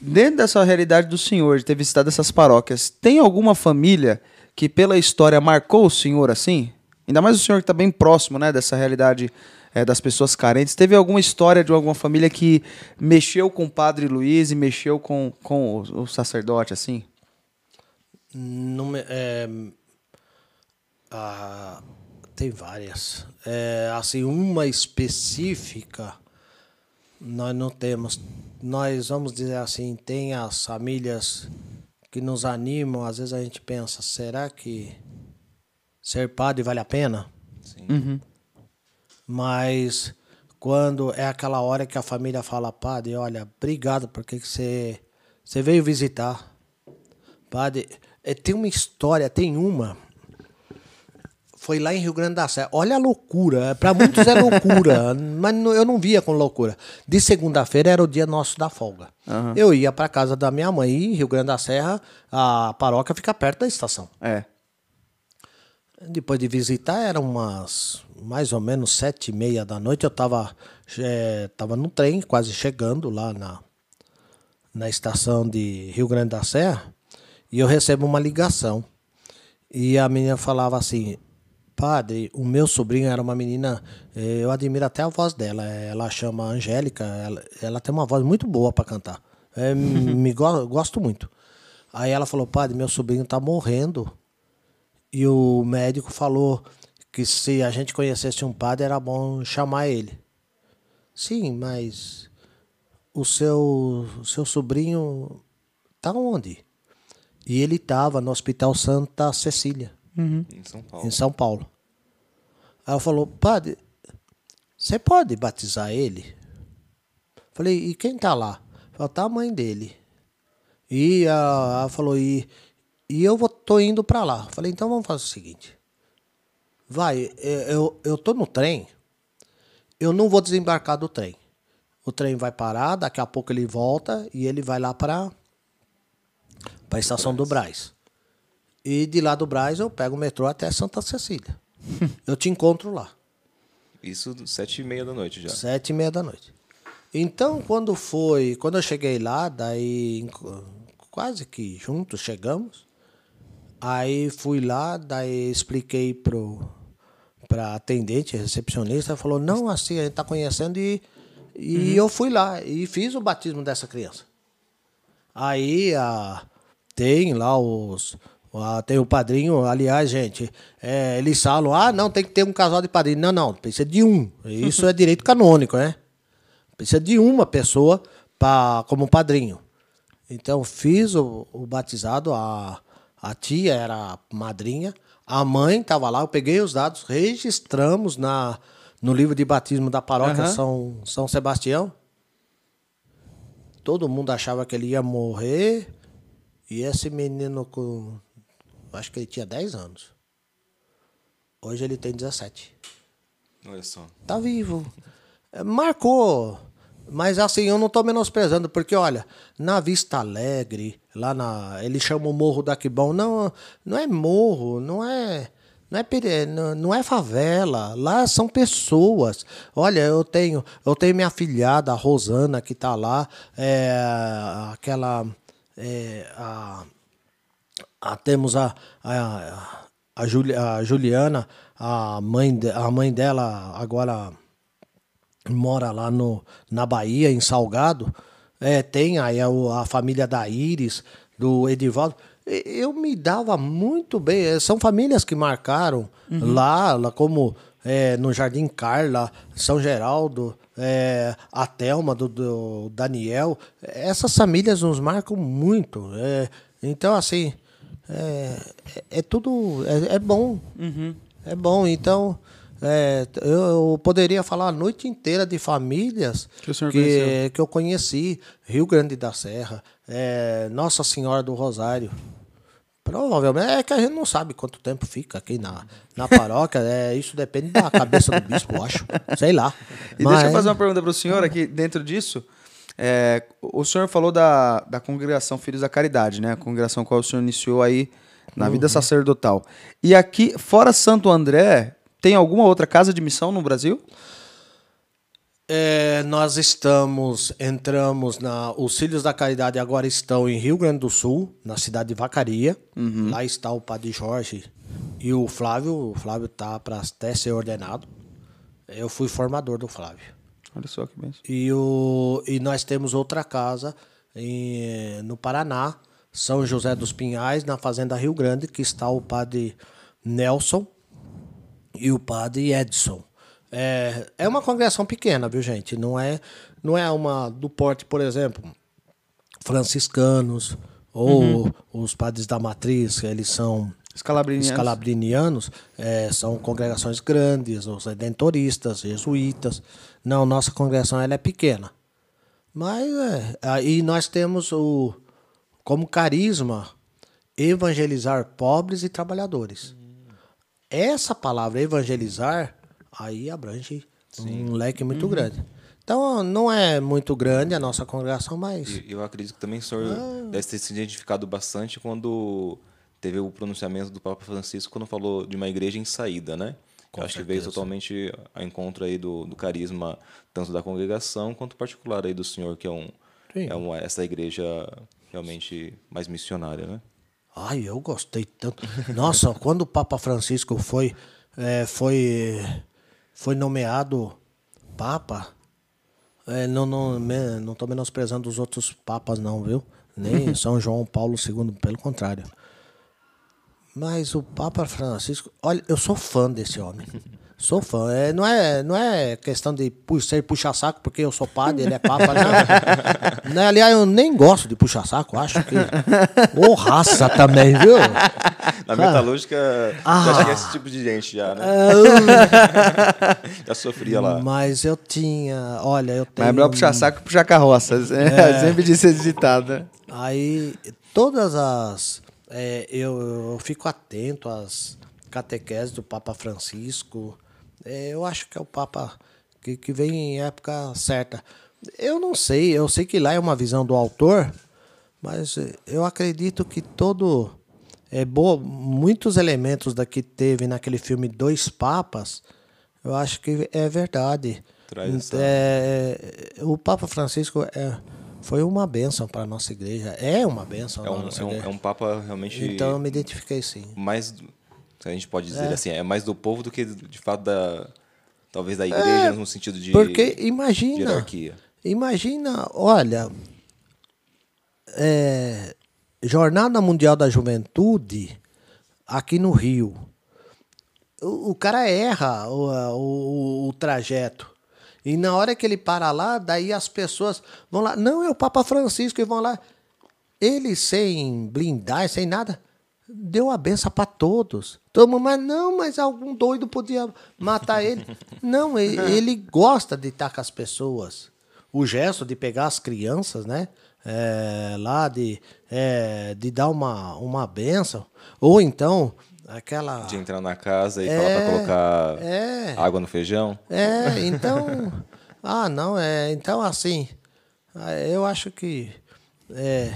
Dentro dessa realidade do senhor, de ter visitado essas paróquias, tem alguma família que pela história marcou o senhor assim? Ainda mais o senhor que está bem próximo né, dessa realidade é, das pessoas carentes. Teve alguma história de alguma família que mexeu com o padre Luiz e mexeu com, com o, o sacerdote, assim? Não, é, a, tem várias. É, assim, uma específica nós não temos. Nós vamos dizer assim, tem as famílias que nos animam. Às vezes a gente pensa, será que ser padre vale a pena? Sim. Uhum. Mas quando é aquela hora que a família fala, padre, olha, obrigado porque você, você veio visitar. Padre, é, tem uma história, tem uma foi lá em Rio Grande da Serra. Olha a loucura. Para muitos é loucura, mas eu não via com loucura. De segunda-feira era o dia nosso da folga. Uhum. Eu ia para casa da minha mãe em Rio Grande da Serra, a paróquia fica perto da estação. É. Depois de visitar, eram umas mais ou menos sete e meia da noite. Eu estava é, tava no trem, quase chegando lá na, na estação de Rio Grande da Serra, e eu recebo uma ligação. E a menina falava assim: Padre, o meu sobrinho era uma menina, eh, eu admiro até a voz dela. Ela chama Angélica, ela, ela tem uma voz muito boa para cantar. É, me go, gosto muito. Aí ela falou: Padre, meu sobrinho tá morrendo. E o médico falou que se a gente conhecesse um padre era bom chamar ele. Sim, mas o seu, o seu sobrinho tá onde? E ele estava no Hospital Santa Cecília. Uhum. Em São Paulo. Em São Paulo. Aí ela falou, padre, você pode batizar ele? Falei, e quem tá lá? Falei, tá a mãe dele. E ela falou, e, e eu vou, tô indo para lá. Falei, então vamos fazer o seguinte. Vai, eu, eu tô no trem, eu não vou desembarcar do trem. O trem vai parar, daqui a pouco ele volta e ele vai lá para a estação do Braz. E de lá do Braz eu pego o metrô até Santa Cecília. eu te encontro lá. Isso sete e meia da noite já. Sete e meia da noite. Então, quando foi, quando eu cheguei lá, daí quase que juntos chegamos. Aí fui lá, daí expliquei pro para atendente, recepcionista, falou: "Não, assim, a gente tá conhecendo e e uhum. eu fui lá e fiz o batismo dessa criança. Aí a, tem lá os ah, tem o padrinho, aliás, gente, é, eles falam, ah, não, tem que ter um casal de padrinho. Não, não, precisa de um. Isso é direito canônico, né? Precisa de uma pessoa pra, como padrinho. Então, fiz o, o batizado, a, a tia era madrinha, a mãe estava lá, eu peguei os dados, registramos na, no livro de batismo da paróquia uhum. São, São Sebastião. Todo mundo achava que ele ia morrer. E esse menino com acho que ele tinha 10 anos. Hoje ele tem 17. Olha só. Tá vivo. É, Marcou. Mas assim, eu não tô menosprezando, porque olha, na Vista Alegre, lá na. Eles chamam o Morro da Quibão. Não, não é morro, não é. Não é, não é favela, lá são pessoas. Olha, eu tenho, eu tenho minha filhada, a Rosana, que tá lá, é, aquela. é, a, ah, temos a, a, a, Juli- a Juliana, a mãe, de- a mãe dela agora mora lá no, na Bahia, em Salgado. É, tem aí a, a família da Iris, do Edivaldo. Eu me dava muito bem. Eh, São famílias que marcaram lá, lá como é, no Jardim Carla, São Geraldo, é, a Thelma, do, do Daniel. Essas famílias nos marcam muito. é. então, assim, é, é- é tudo. É, é bom. É bom. Então, é, eu, eu poderia falar a noite inteira de famílias Que que, que eu conheci. Rio Grande da Serra, é, Nossa Senhora do Rosário. Provavelmente é que a gente não sabe quanto tempo fica aqui na, na paróquia. É, isso depende da cabeça do bispo, eu acho. Sei lá. E deixa eu fazer uma pergunta para o senhor aqui dentro disso. É, o senhor falou da, da congregação Filhos da Caridade, né? A congregação qual o senhor iniciou aí na vida sacerdotal. E aqui, fora Santo André, tem alguma outra casa de missão no Brasil? É, nós estamos, entramos na. Os Filhos da Caridade agora estão em Rio Grande do Sul, na cidade de Vacaria. Lá está o Padre Jorge e o Flávio. O Flávio tá para até ser ordenado. Eu fui formador do Flávio. Olha só que bem. E, o, e nós temos outra casa em, no Paraná, São José dos Pinhais, na Fazenda Rio Grande, que está o padre Nelson e o padre Edson. É, é uma congregação pequena, viu, gente? Não é, não é uma do porte, por exemplo, franciscanos ou os padres da matriz, eles são Escalabrinianos. escalabrinianos, é, são congregações grandes, os redentoristas, jesuítas. Não, nossa congregação ela é pequena. Mas é, aí nós temos o como carisma evangelizar pobres e trabalhadores. Essa palavra evangelizar aí abrange um leque muito grande. Então não é muito grande a nossa congregação, mas E eu acredito que também o senhor Ah. deve ter se identificado bastante quando teve o pronunciamento do Papa Francisco quando falou de uma igreja em saída, né? Eu acho que veio totalmente a encontro aí do, do carisma tanto da congregação quanto particular aí do senhor, que é um Sim. é uma, essa igreja realmente mais missionária, né? Ai, eu gostei tanto. Nossa, quando o Papa Francisco foi, é, foi, foi nomeado Papa, é, não, não, me- não tô menosprezando os outros papas, não, viu? Nem São João Paulo II, pelo contrário. Mas o Papa Francisco, olha, eu sou fã desse homem. Sou fã. É, não, é, não é questão de ser puxa-saco, porque eu sou padre, ele é papa. Não. Né, Aliás, eu nem gosto de puxa-saco, acho que. Ô, raça também, viu? Na metalúrgica Ah. já tinha esse tipo de gente já, né? já sofria lá. Mas eu tinha. Olha, eu Mas tenho. é melhor puxar saco que puxar carroça. É. Sempre disse esse ditado. né? Aí, todas as. É, eu, eu fico atento às catequeses do Papa Francisco. É, eu acho que é o Papa que, que vem em época certa. Eu não sei, eu sei que lá é uma visão do autor, mas eh, eu acredito que todo. É, boa, muitos elementos da que teve naquele filme Dois Papas, eu acho que é verdade. Traz essa- É, o Papa Francisco é, foi uma bênção para a nossa igreja. É uma bênção É para um, é, um, é um papa realmente Então eu me identifiquei sim. mais, a gente pode dizer assim, é mais do povo do que de fato da talvez da igreja no sentido de É, Porque imagina, hierarquia. imagina, olha, é, Jornada Mundial da Juventude aqui no Rio. O, o cara erra o, o, o trajeto. E na hora que ele para lá, daí as pessoas vão lá. Não, é o Papa Francisco e vão lá. Ele sem blindar, sem nada, deu a benção para todos. Todo mundo, mas não, mas algum doido podia matar ele. Não, ele, ele gosta de estar com as pessoas. O gesto de pegar as crianças, né? É, lá de, é, de dar uma, uma benção. Ou então, Aquela. De entrar na casa e É, falar pra colocar é. água no feijão. É, então. ah, não, é. Então, assim. Eu acho que. É.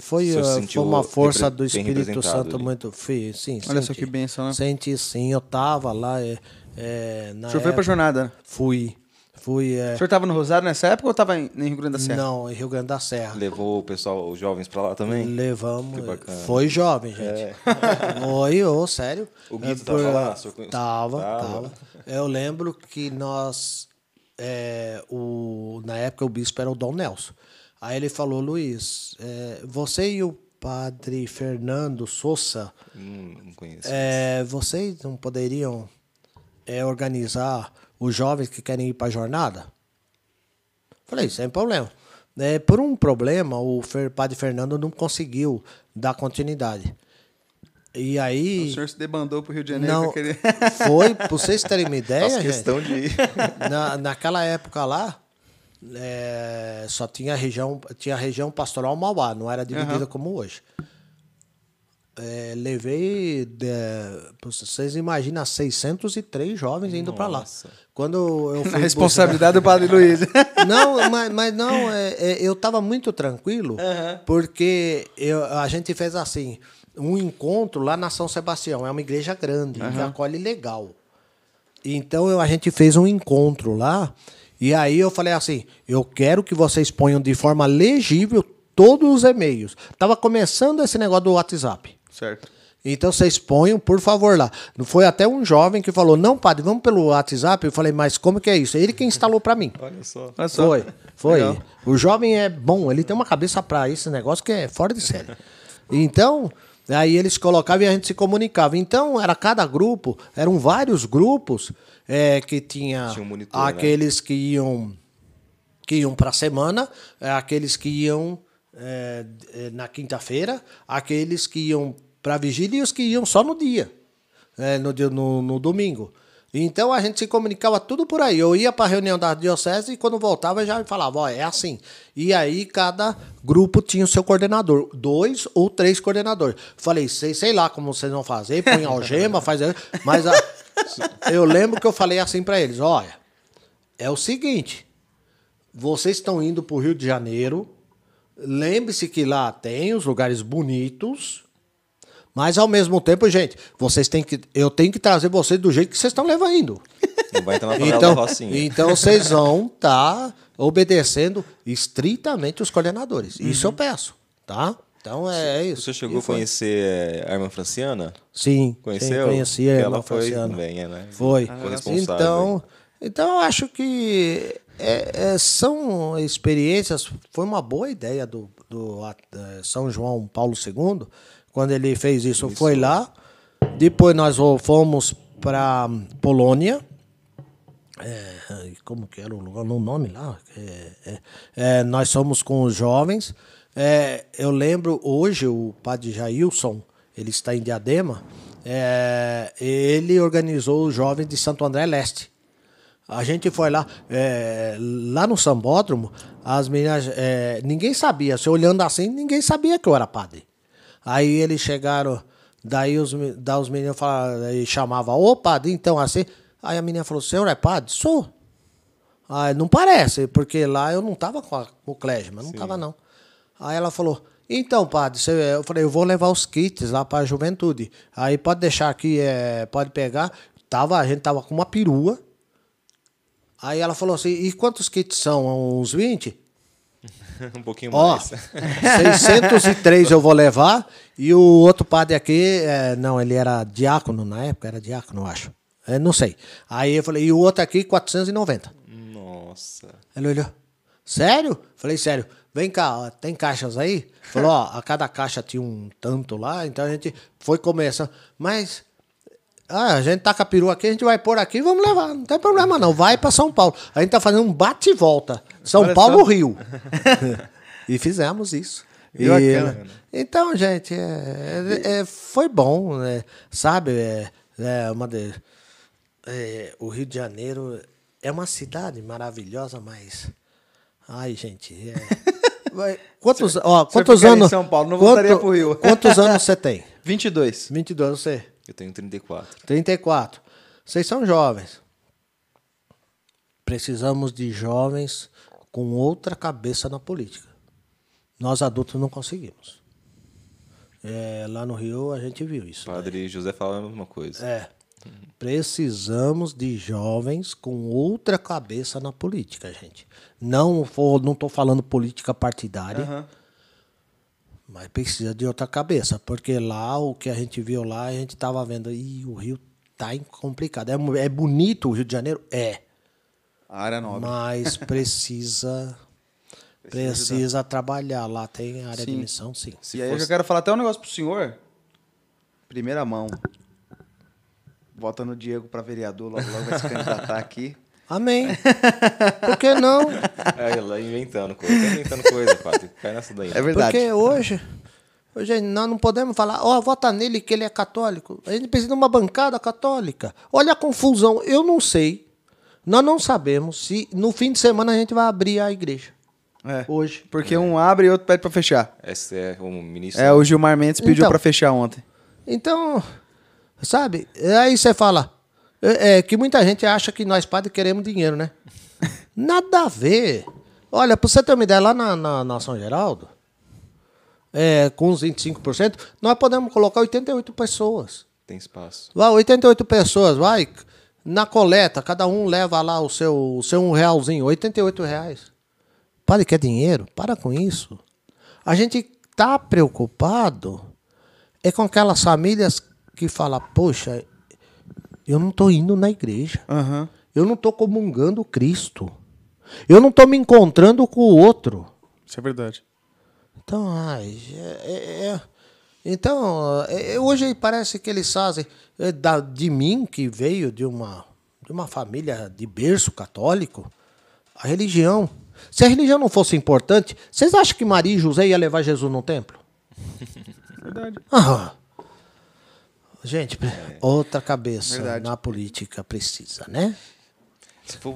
Foi, sentiu foi uma força do Espírito Santo ali. muito. Sim, sim, Olha só senti. que bênção, né? Senti sim, eu tava lá. É, é, na O senhor foi pra época- jornada? Fui. Fui. É, O senhor tava no Rosário nessa época ou tava em, em Rio Grande da Serra? não, em Rio Grande da Serra. Levou o pessoal, os jovens pra lá também? Levamos. Foi jovem, gente. Foi, ô, sério. O Guito É, tava por- lá? O senhor? Tava, Tava. tava. Eu lembro que nós. é, o, na época o bispo era o Dom Nelson. Aí ele falou, Luiz, é, você e o padre Fernando Souza, Hum, não conheço. é, vocês não poderiam é, organizar os jovens que querem ir para a jornada? Falei, sem problema. É, por um problema, o padre Fernando não conseguiu dar continuidade. E aí. O senhor se debandou pro Rio de Janeiro Não, aquele... foi, pra vocês terem uma ideia, gente, questão de ir. na, naquela época lá, é, só tinha região, tinha região pastoral Mauá, não era dividida como hoje. É, levei, de, vocês imaginam, 603 jovens indo para lá. Quando eu fui A responsabilidade do Padre Luiz. não, mas, mas não, é, é, eu estava muito tranquilo, porque eu, a gente fez assim, um encontro lá na São Sebastião, é uma igreja grande, que acolhe legal. Então eu- a gente fez um encontro lá, e aí eu falei assim, eu quero que vocês ponham de forma legível todos os e-mails. Tava começando esse negócio do WhatsApp. certo. Então vocês ponham, por favor, lá. Foi até um jovem que falou: não, padre, vamos pelo WhatsApp. Eu falei, mas como que é isso? Ele que instalou para mim. Olha só. Olha só. Foi, foi. Legal. O jovem é bom, ele tem uma cabeça para esse negócio que é fora de série. Então, aí eles colocavam e a gente se comunicava. Então, era cada grupo, eram vários grupos é, que tinha, Tinha um monitor, né? aqueles que iam que iam para a semana, é, aqueles que iam é, é, na quinta-feira, aqueles que iam para vigília e os que iam só no dia, é, no, dia no, no domingo. Então a gente se comunicava tudo por aí. Eu ia para a reunião da diocese e quando voltava já falava, ó, é assim. E aí cada grupo tinha o seu coordenador, dois ou três coordenadores. Falei, sei, sei lá como vocês vão fazer, põe algema, faz. Mas a- eu lembro que eu falei assim para eles, olha, é o seguinte, vocês estão indo para o Rio de Janeiro. Lembre-se que lá tem os lugares bonitos. Mas ao mesmo tempo, gente, vocês têm que. Eu tenho que trazer vocês do jeito que vocês estão levando. Não vai entrar na favela Então, então vocês vão estar obedecendo estritamente os coordenadores. Isso eu peço, tá? Então é, é isso. Você chegou a conhecer a irmã Franciana? Sim, Conheceu? sim, conheci a Ela irmã foi Franciana. é, né? Foi. Corresponsável Então, então eu acho que é, é, são experiências. Foi uma boa ideia do, do a- eh, São João Paulo II, quando ele fez isso, foi lá. Depois nós fomos para Polônia. É, como que era o lugar, o nome lá? É, é, é, nós somos com os jovens. É, eu lembro hoje o padre Jailson, ele está em Diadema, é, ele organizou os jovens de Santo André Leste. A gente foi lá, lá no Sambódromo, as meninas, ninguém sabia, se olhando assim, ninguém sabia que eu era padre. Aí eles chegaram, daí os, daí os meninos falaram, aí chamava, ô padre, então assim. Aí a menina falou, senhor é padre? Sou. Ah, não parece, porque lá eu não tava com, a, com o Clésima, não tava não. Aí ela falou, então, padre, eu falei, eu vou levar os kits lá para a juventude. Aí pode deixar aqui, é, pode pegar. Tava, a gente tava com uma perua. Aí ela falou assim, e quantos kits são? Uns 20? um pouquinho Ó, mais. 603 eu vou levar. E o outro padre aqui, é, não, ele era diácono na época, era diácono, eu acho. É, não sei. Aí eu falei, e o outro aqui, 490. Nossa. Ele olhou, sério? Falei, sério. Vem cá, ó, tem caixas aí? Falou, ó, a cada caixa tinha um tanto lá, então a gente foi começando. Mas, ah, a gente tá com a perua aqui, a gente vai pôr aqui, vamos levar. Não tem problema não, vai para São Paulo. A gente tá fazendo um bate e volta. São Olha Paulo, só. Rio. e fizemos isso. E, bacana. então, gente, é, é, é, foi bom, né? sabe? É, é uma de, é, o Rio de Janeiro é uma cidade maravilhosa, mas Ai, gente. é- Quantos, ó, se eu quantos ficar em anos. São Paulo, não quanto- voltaria pro Rio. Quantos anos você tem? 22. 22, você. Eu tenho 34. 34. Vocês são jovens. Precisamos de jovens com outra cabeça na política. Nós adultos não conseguimos. É, lá no Rio a gente viu isso. O padre José fala a mesma coisa. É. Precisamos de jovens com outra cabeça na política, gente. Não for, não estou falando política partidária, mas precisa de outra cabeça, porque lá o que a gente viu lá, a gente estava vendo, e o Rio tá complicado. É, é bonito o Rio de Janeiro, é, A área nova. mas precisa precisa trabalhar. Lá tem área de Sim. missão, sim. Se e aí eu fosse- quero falar até um negócio pro senhor. Primeira mão. Vota no Diego pra vereador, logo, logo vai se candidatar aqui. Amém. Por que não? É, lá inventando coisa. Tá inventando coisa, padre. Cai nessa daí. É verdade. Porque hoje, hoje nós não podemos falar, ó, vota nele que ele é católico. A gente precisa de uma bancada católica. Olha a confusão. Eu não sei, nós não sabemos se no fim de semana a gente vai abrir a igreja. É. Hoje. Porque um abre e outro pede pra fechar. Esse é o ministro. É, o Gilmar Mendes pediu Então. pra fechar ontem. Então, sabe? Aí você fala é, é, que muita gente acha que nós padres queremos dinheiro, né? Nada a ver. Olha, pra você ter uma ideia, lá na, na, na São Geraldo, é, com os 25%, nós podemos colocar 88 pessoas. Tem espaço. Vai, 88 pessoas, vai. Na coleta, cada um leva lá o seu, o seu um realzinho, 88 reais. Padre, quer dinheiro? Para com isso. A gente tá preocupado é com aquelas famílias que falam, poxa, eu não tô indo na igreja. Aham. Eu não tô comungando Cristo. Eu não tô me encontrando com o outro. Isso é verdade. Então, ai, é- é- é- então é- é- hoje parece que eles fazem é, de mim que veio de uma de uma família de berço católico, a religião. Se a religião não fosse importante, vocês acham que Maria e José ia levar Jesus no templo? Verdade. Ah. Gente, outra cabeça Verdade. na política precisa, né?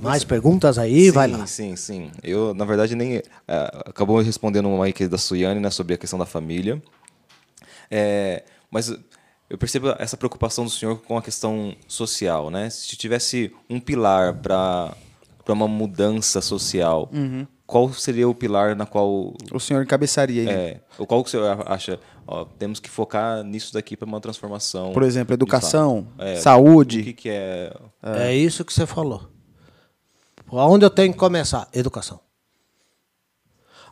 Mais perguntas aí, sim, vai lá. Sim, sim. Eu, na verdade, nem. ah, acabou respondendo uma aí que é da Suiane, né, sobre a questão da família. É, mas eu percebo essa preocupação do senhor com a questão social, né? Se tivesse um pilar para uma mudança social, Uhum. qual seria o pilar na qual. O senhor encabeçaria aí. É, ou qual que o senhor acha? Ó, temos que focar nisso daqui para uma transformação. Por exemplo, educação. É, saúde. O que, que é. É isso que você falou. Onde eu tenho que começar? Educação.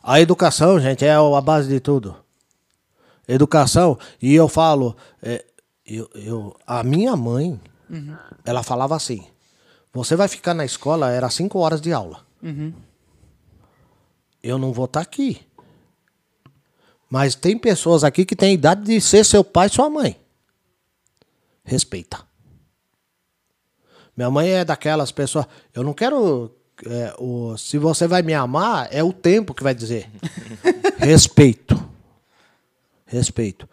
A educação, gente, é a base de tudo. Educação, e eu falo, é, eu, eu- a minha mãe, ela falava assim: você vai ficar na escola, era cinco horas de aula. Eu não vou estar aqui. Mas tem pessoas aqui que têm idade de ser seu pai e sua mãe. Respeita. Minha mãe é daquelas pessoas. Eu não quero. é, o, se você vai me amar, é o tempo que vai dizer. Respeito. Respeito.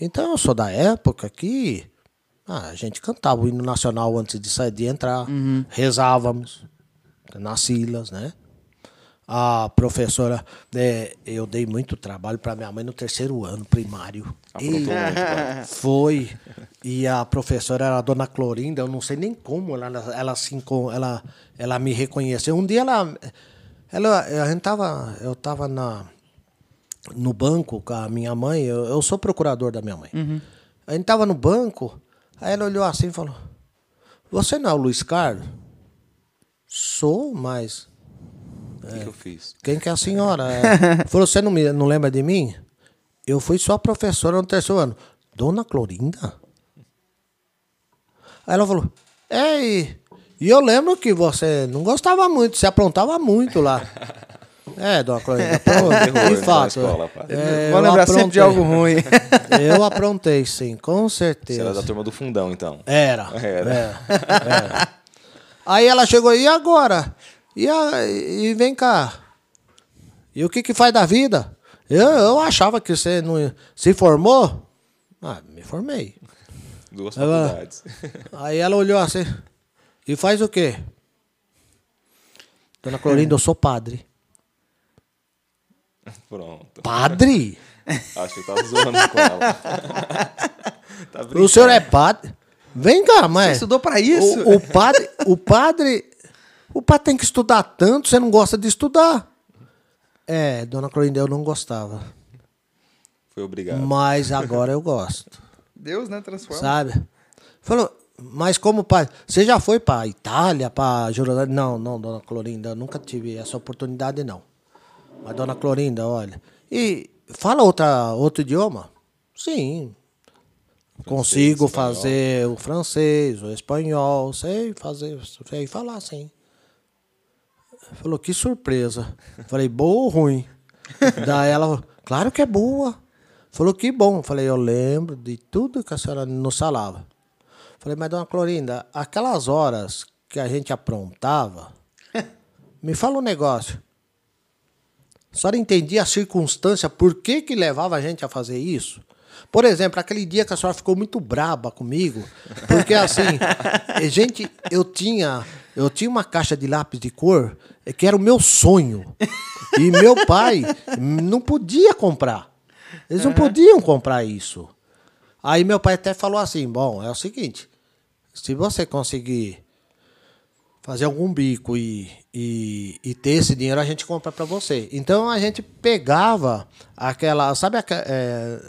Então eu sou da época que ah, a gente cantava o hino nacional antes de sair de entrar, rezávamos nas silas, né? A professora, é, eu dei muito trabalho para minha mãe no terceiro ano primário. E- foi. E a professora era a dona Clorinda, eu não sei nem como ela, ela, assim, ela, ela me reconheceu. Um dia ela. ela a gente tava, eu estava na, no banco com a minha mãe, eu, eu sou procurador da minha mãe. A gente estava no banco, aí ela olhou assim e falou: Você não é o Luiz Carlos? Sou, mas. O que, que eu fiz? Quem que é a senhora? É. Falou, você não, me, não lembra de mim? Eu fui só professora no terceiro ano. Dona Clorinda? Aí ela falou, é, e, e eu lembro que você não gostava muito, você aprontava muito lá. É, dona Clorinda, Terror de fato. escola, pá. é, Vou eu lembrar sempre de aprontei. algo ruim. Eu aprontei, sim, com Você era certeza. da turma do fundão, então. Era. Era. é, era. Aí ela chegou, e agora? E, a- e vem cá. E o que que faz da vida? Eu, eu achava que você não se formou. Ah, me formei. Duas Ela- faculdades. Aí ela olhou assim. E faz o quê? Dona Clorinda, eu sou padre. Pronto. Padre? Acho que tá zoando com ela. tá O senhor é padre? Vem cá, mas. Você estudou pra isso? O, o padre. O padre. O padre tem que estudar tanto, você não gosta de estudar. É, dona Clorinda, eu não gostava. Foi obrigado. Mas agora eu gosto. Deus, né? Transforma. Sabe? Falou, mas como pai, você já foi para Itália, para Jordânia? Não, não, dona Clorinda, eu nunca tive essa oportunidade, não. Mas, dona Clorinda, olha. E fala outra, outro idioma? Sim. Consigo espanhol. fazer o francês, o espanhol, sei fazer, sei falar, sim. Falou, que surpresa. Falei, boa ou ruim? Daí ela, claro que é boa. Falou, que bom. Falei, eu lembro de tudo que a senhora nos falava. Falei, mas dona Clorinda, aquelas horas que a gente aprontava, me fala um negócio. A senhora entendia a circunstância, por que que levava a gente a fazer isso? Por exemplo, aquele dia que a senhora ficou muito braba comigo, porque assim, gente, eu tinha, eu tinha uma caixa de lápis de cor que era o meu sonho. E meu pai não podia comprar. Eles não podiam comprar isso. Aí meu pai até falou assim: bom, é o seguinte, se você conseguir fazer algum bico e, e, e ter esse dinheiro, a gente compra para você. Então a gente pegava aquela. Sabe, é,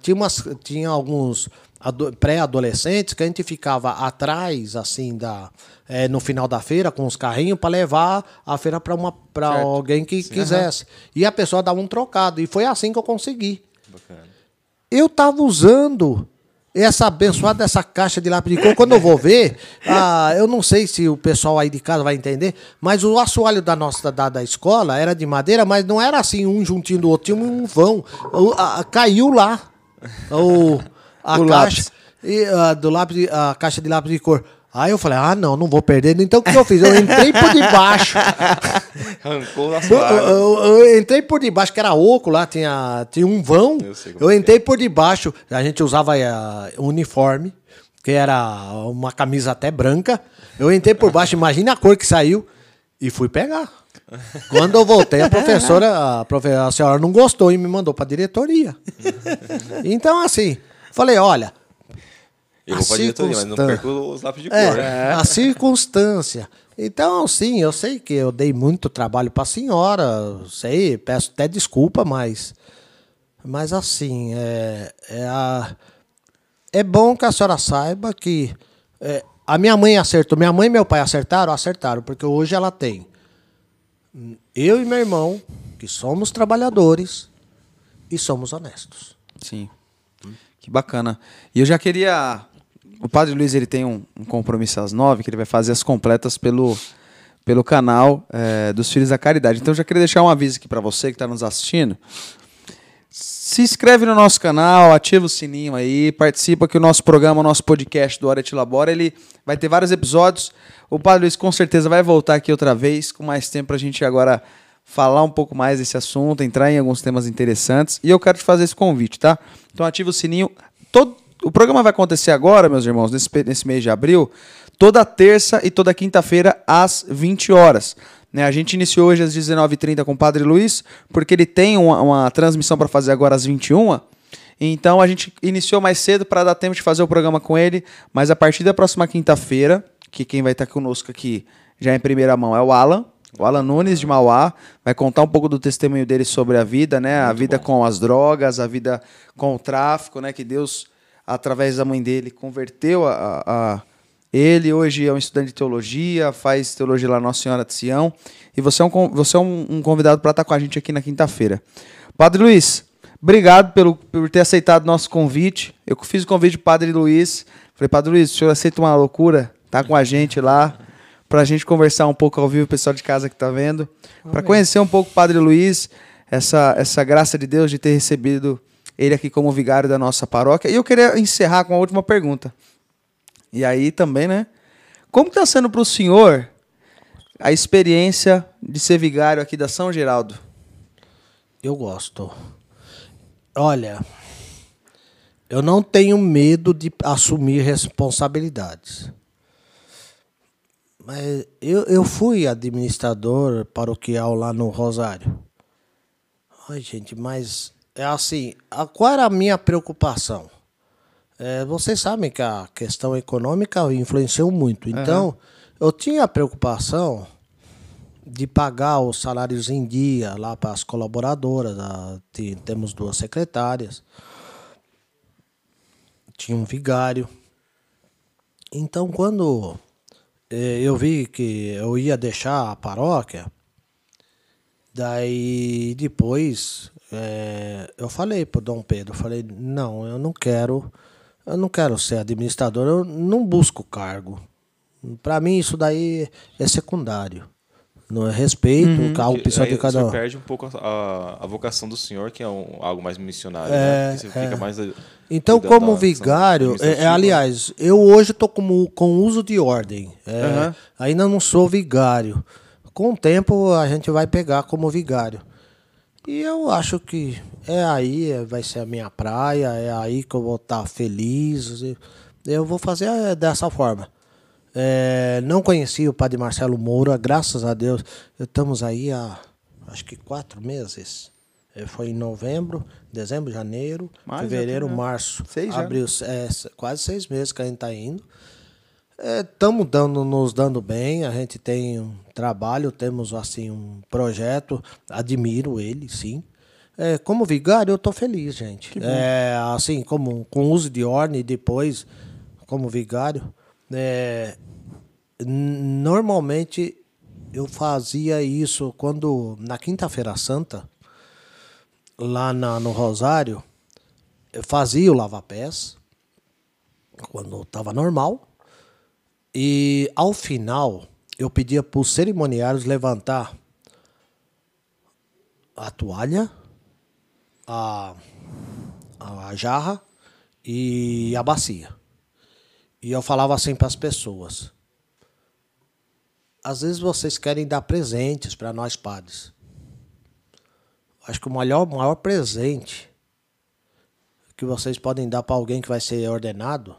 tinha, umas, tinha alguns ado- pré-adolescentes que a gente ficava atrás, assim, da, é, no final da feira, com os carrinhos, para levar a feira para alguém que quisesse. E a pessoa dava um trocado. E foi assim que eu consegui Bacana. eu tava usando essa abençoada dessa caixa de lápis de cor. Quando eu vou ver, ah, eu não sei se o pessoal aí de casa vai entender, mas o assoalho da nossa da, da escola era de madeira, mas não era assim um juntinho do outro, tinha um vão. O- a- caiu lá o, a O caixa e, ah, do lápis, a caixa de lápis de cor. Aí eu falei, ah, não, não vou perder. Então o que eu fiz? Eu entrei por debaixo. Arrancou na Eu, eu- eu entrei por debaixo, que era oco lá, tinha, tinha um vão. Eu Eu, como é entrei por debaixo, a gente usava eh, uniforme, que era uma camisa até branca. Eu entrei por baixo, imagina a cor que saiu, e fui pegar. Quando eu voltei, a professora, a, profe- a senhora não gostou e me mandou para diretoria. Então, assim, falei, olha, Eu a vou pra diretoria, mas não perco os lápis de cor. é, a circunstância. Então, sim, eu sei que eu dei muito trabalho para a senhora, sei, peço até desculpa, mas. Mas assim, é, é, a- é bom que a senhora saiba que é, a minha mãe acertou, minha mãe e meu pai acertaram, acertaram, porque hoje ela tem eu e meu irmão, que somos trabalhadores e somos honestos. Sim. Que bacana. E eu já queria. O Padre Luiz ele tem um, um compromisso às nove, que ele vai fazer as completas pelo, pelo canal eh, dos Filhos da Caridade. Então já queria deixar um aviso aqui para você que está nos assistindo. Se inscreve no nosso canal, ativa o sininho aí, participa que o nosso programa, o nosso podcast do Hora Te Labora, ele vai ter vários episódios. O Padre Luiz com certeza vai voltar aqui outra vez, com mais tempo pra gente agora falar um pouco mais desse assunto, entrar em alguns temas interessantes. E eu quero te fazer esse convite, tá? Então ativa o sininho. Todo, o programa vai acontecer agora, meus irmãos, nesse, nesse mês de abril, toda terça e toda quinta-feira às 20 horas. Né, a gente iniciou hoje às 19h30 com o Padre Luiz, porque ele tem uma, uma transmissão para fazer agora às 21 Então a gente iniciou mais cedo para dar tempo de fazer o programa com ele, mas a partir da próxima quinta-feira, que quem vai estar conosco aqui já em primeira mão é o Alan, o Alan Nunes de Mauá, vai contar um pouco do testemunho dele sobre a vida, né? a vida com as drogas, a vida com o tráfico, né? Que Deus, através da mãe dele, converteu a, a- ele. Hoje é um estudante de teologia, faz teologia lá na Nossa Senhora de Sião. E você é um, você é um, um convidado para estar com a gente aqui na quinta-feira. Padre Luiz, obrigado pelo, por ter aceitado o nosso convite. Eu fiz o convite do Padre Luiz. Falei, Padre Luiz, o senhor aceita uma loucura? Tá com a gente lá para a gente conversar um pouco ao vivo, o pessoal de casa que está vendo, para conhecer um pouco o Padre Luiz, essa, essa graça de Deus de ter recebido ele aqui como vigário da nossa paróquia. E eu queria encerrar com a última pergunta. E aí também, né? Como está sendo para o senhor a experiência de ser vigário aqui da São Geraldo? Eu gosto. Olha, eu não tenho medo de assumir responsabilidades. Mas eu, eu fui administrador paroquial lá no Rosário. Ai, gente, mas é assim, a- qual era a minha preocupação? É, vocês sabem que a questão econômica influenciou muito. Então, eu tinha a preocupação de pagar os salários em dia lá para as colaboradoras. a- te- temos duas secretárias. Tinha um vigário. Então, quando eh, eu vi que eu ia deixar a paróquia, daí depois eh, eu falei pro Dom Pedro, falei, não, eu não quero, eu não quero ser administrador, eu não busco cargo. Para mim isso daí é secundário. Não é respeito a opção de cada Você um. perde um pouco a, a vocação do senhor, que é um- algo mais missionário, É, né? Você é. fica mais. Então, cuidando como da vigário, é, é, aliás, eu hoje estou com, com uso de ordem. É, Aham. Ainda não sou vigário. Com o tempo a gente vai pegar como vigário. E eu acho que é aí, é, vai ser a minha praia, é aí que eu vou estar feliz. e Eu vou fazer é, dessa forma. É, não conheci o padre Marcelo Moura, graças a Deus. Estamos aí há acho que quatro meses. É, Foi em novembro, dezembro, janeiro, Mais, fevereiro, março. Seis abril, é, quase seis meses que a gente está indo. Estamos dando, nos dando bem, a gente tem um trabalho, temos assim um projeto, admiro ele, sim. É, como vigário, eu estou feliz, gente. É, assim, como com uso de ordem e depois, como vigário, é, normalmente eu fazia isso quando, na Quinta-feira Santa, lá na- no Rosário, eu fazia o lava-pés, quando estava normal. E ao final, eu pedia para os cerimoniários levantar a toalha, a, a jarra e a bacia. E eu falava assim para as pessoas: às vezes vocês querem dar presentes para nós padres. Acho que o maior, maior presente que vocês podem dar para alguém que vai ser ordenado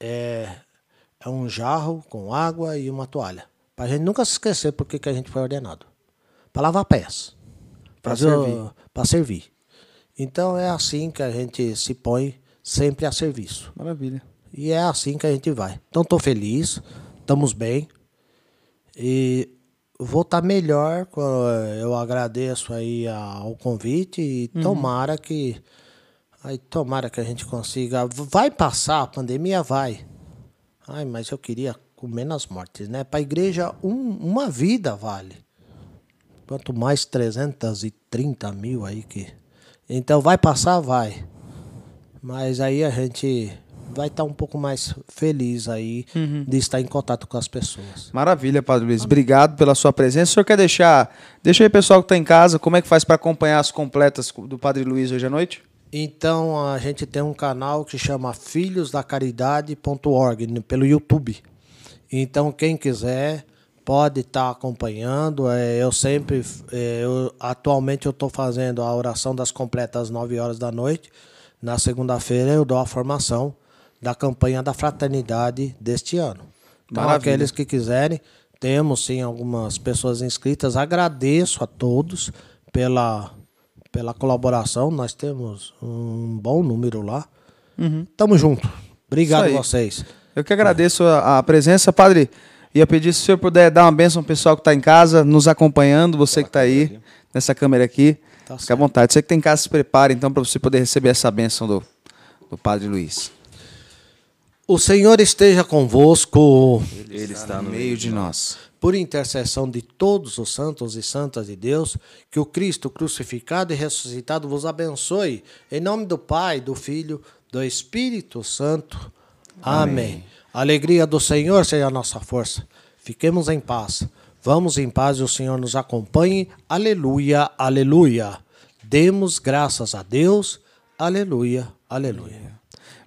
é, um jarro com água e uma toalha. Para a gente nunca se esquecer por que a gente foi ordenado. Para lavar pés. O- servir. Para servir. Então é assim que a gente se põe sempre a serviço. Maravilha. E é assim que a gente vai. Então estou feliz, estamos bem. E vou estar melhor. co- Eu agradeço aí ao convite e tomara que. Aí tomara que a gente consiga. Vai passar, a pandemia vai. Ai, mas eu queria com menos mortes, né? Para a igreja, um- uma vida vale. Quanto mais 330 mil aí que. Então vai passar, vai. Mas aí a gente vai estar um pouco mais feliz aí de estar em contato com as pessoas. Maravilha, Padre Luiz. Obrigado pela sua presença. O senhor quer deixar. Deixa aí, pessoal que está em casa, como é que faz para acompanhar as completas do Padre Luiz hoje à noite? Então a gente tem um canal que chama filhosdacaridade.org pelo YouTube. Então quem quiser pode estar acompanhando. É, eu sempre, é, eu, atualmente eu estou fazendo a oração das completas às 9 horas da noite. Na segunda-feira eu dou a formação da campanha da fraternidade deste ano. Então Maravilha. aqueles que quiserem, temos sim algumas pessoas inscritas. Agradeço a todos pela pela colaboração. Nós temos um bom número lá. Tamo junto. Obrigado a vocês. Eu que agradeço a, a presença, Padre. Ia pedir se o senhor puder dar uma bênção ao pessoal que está em casa, nos acompanhando, você que está aí, nessa câmera aqui. Tá Fique à certo. vontade. Você que tem em casa, se prepare então para você poder receber essa bênção do, do Padre Luiz. O Senhor esteja convosco. Ele está no meio de nós. Por intercessão de todos os santos e santas de Deus, que o Cristo crucificado e ressuscitado vos abençoe. Em nome do Pai, do Filho, do Espírito Santo. Amém. A alegria do Senhor seja a nossa força. Fiquemos em paz. Vamos em paz e o Senhor nos acompanhe. Aleluia, aleluia. Demos graças a Deus. Aleluia, aleluia.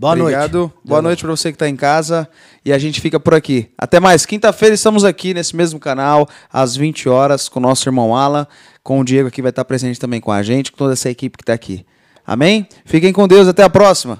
Boa Obrigado. noite. Boa noite para você que está em casa. E a gente fica por aqui. Até mais. Quinta-feira estamos aqui nesse mesmo canal, às 20 horas, com o nosso irmão Alan. Com o Diego aqui vai estar presente também com a gente, com toda essa equipe que está aqui. Amém? Fiquem com Deus. Até a próxima.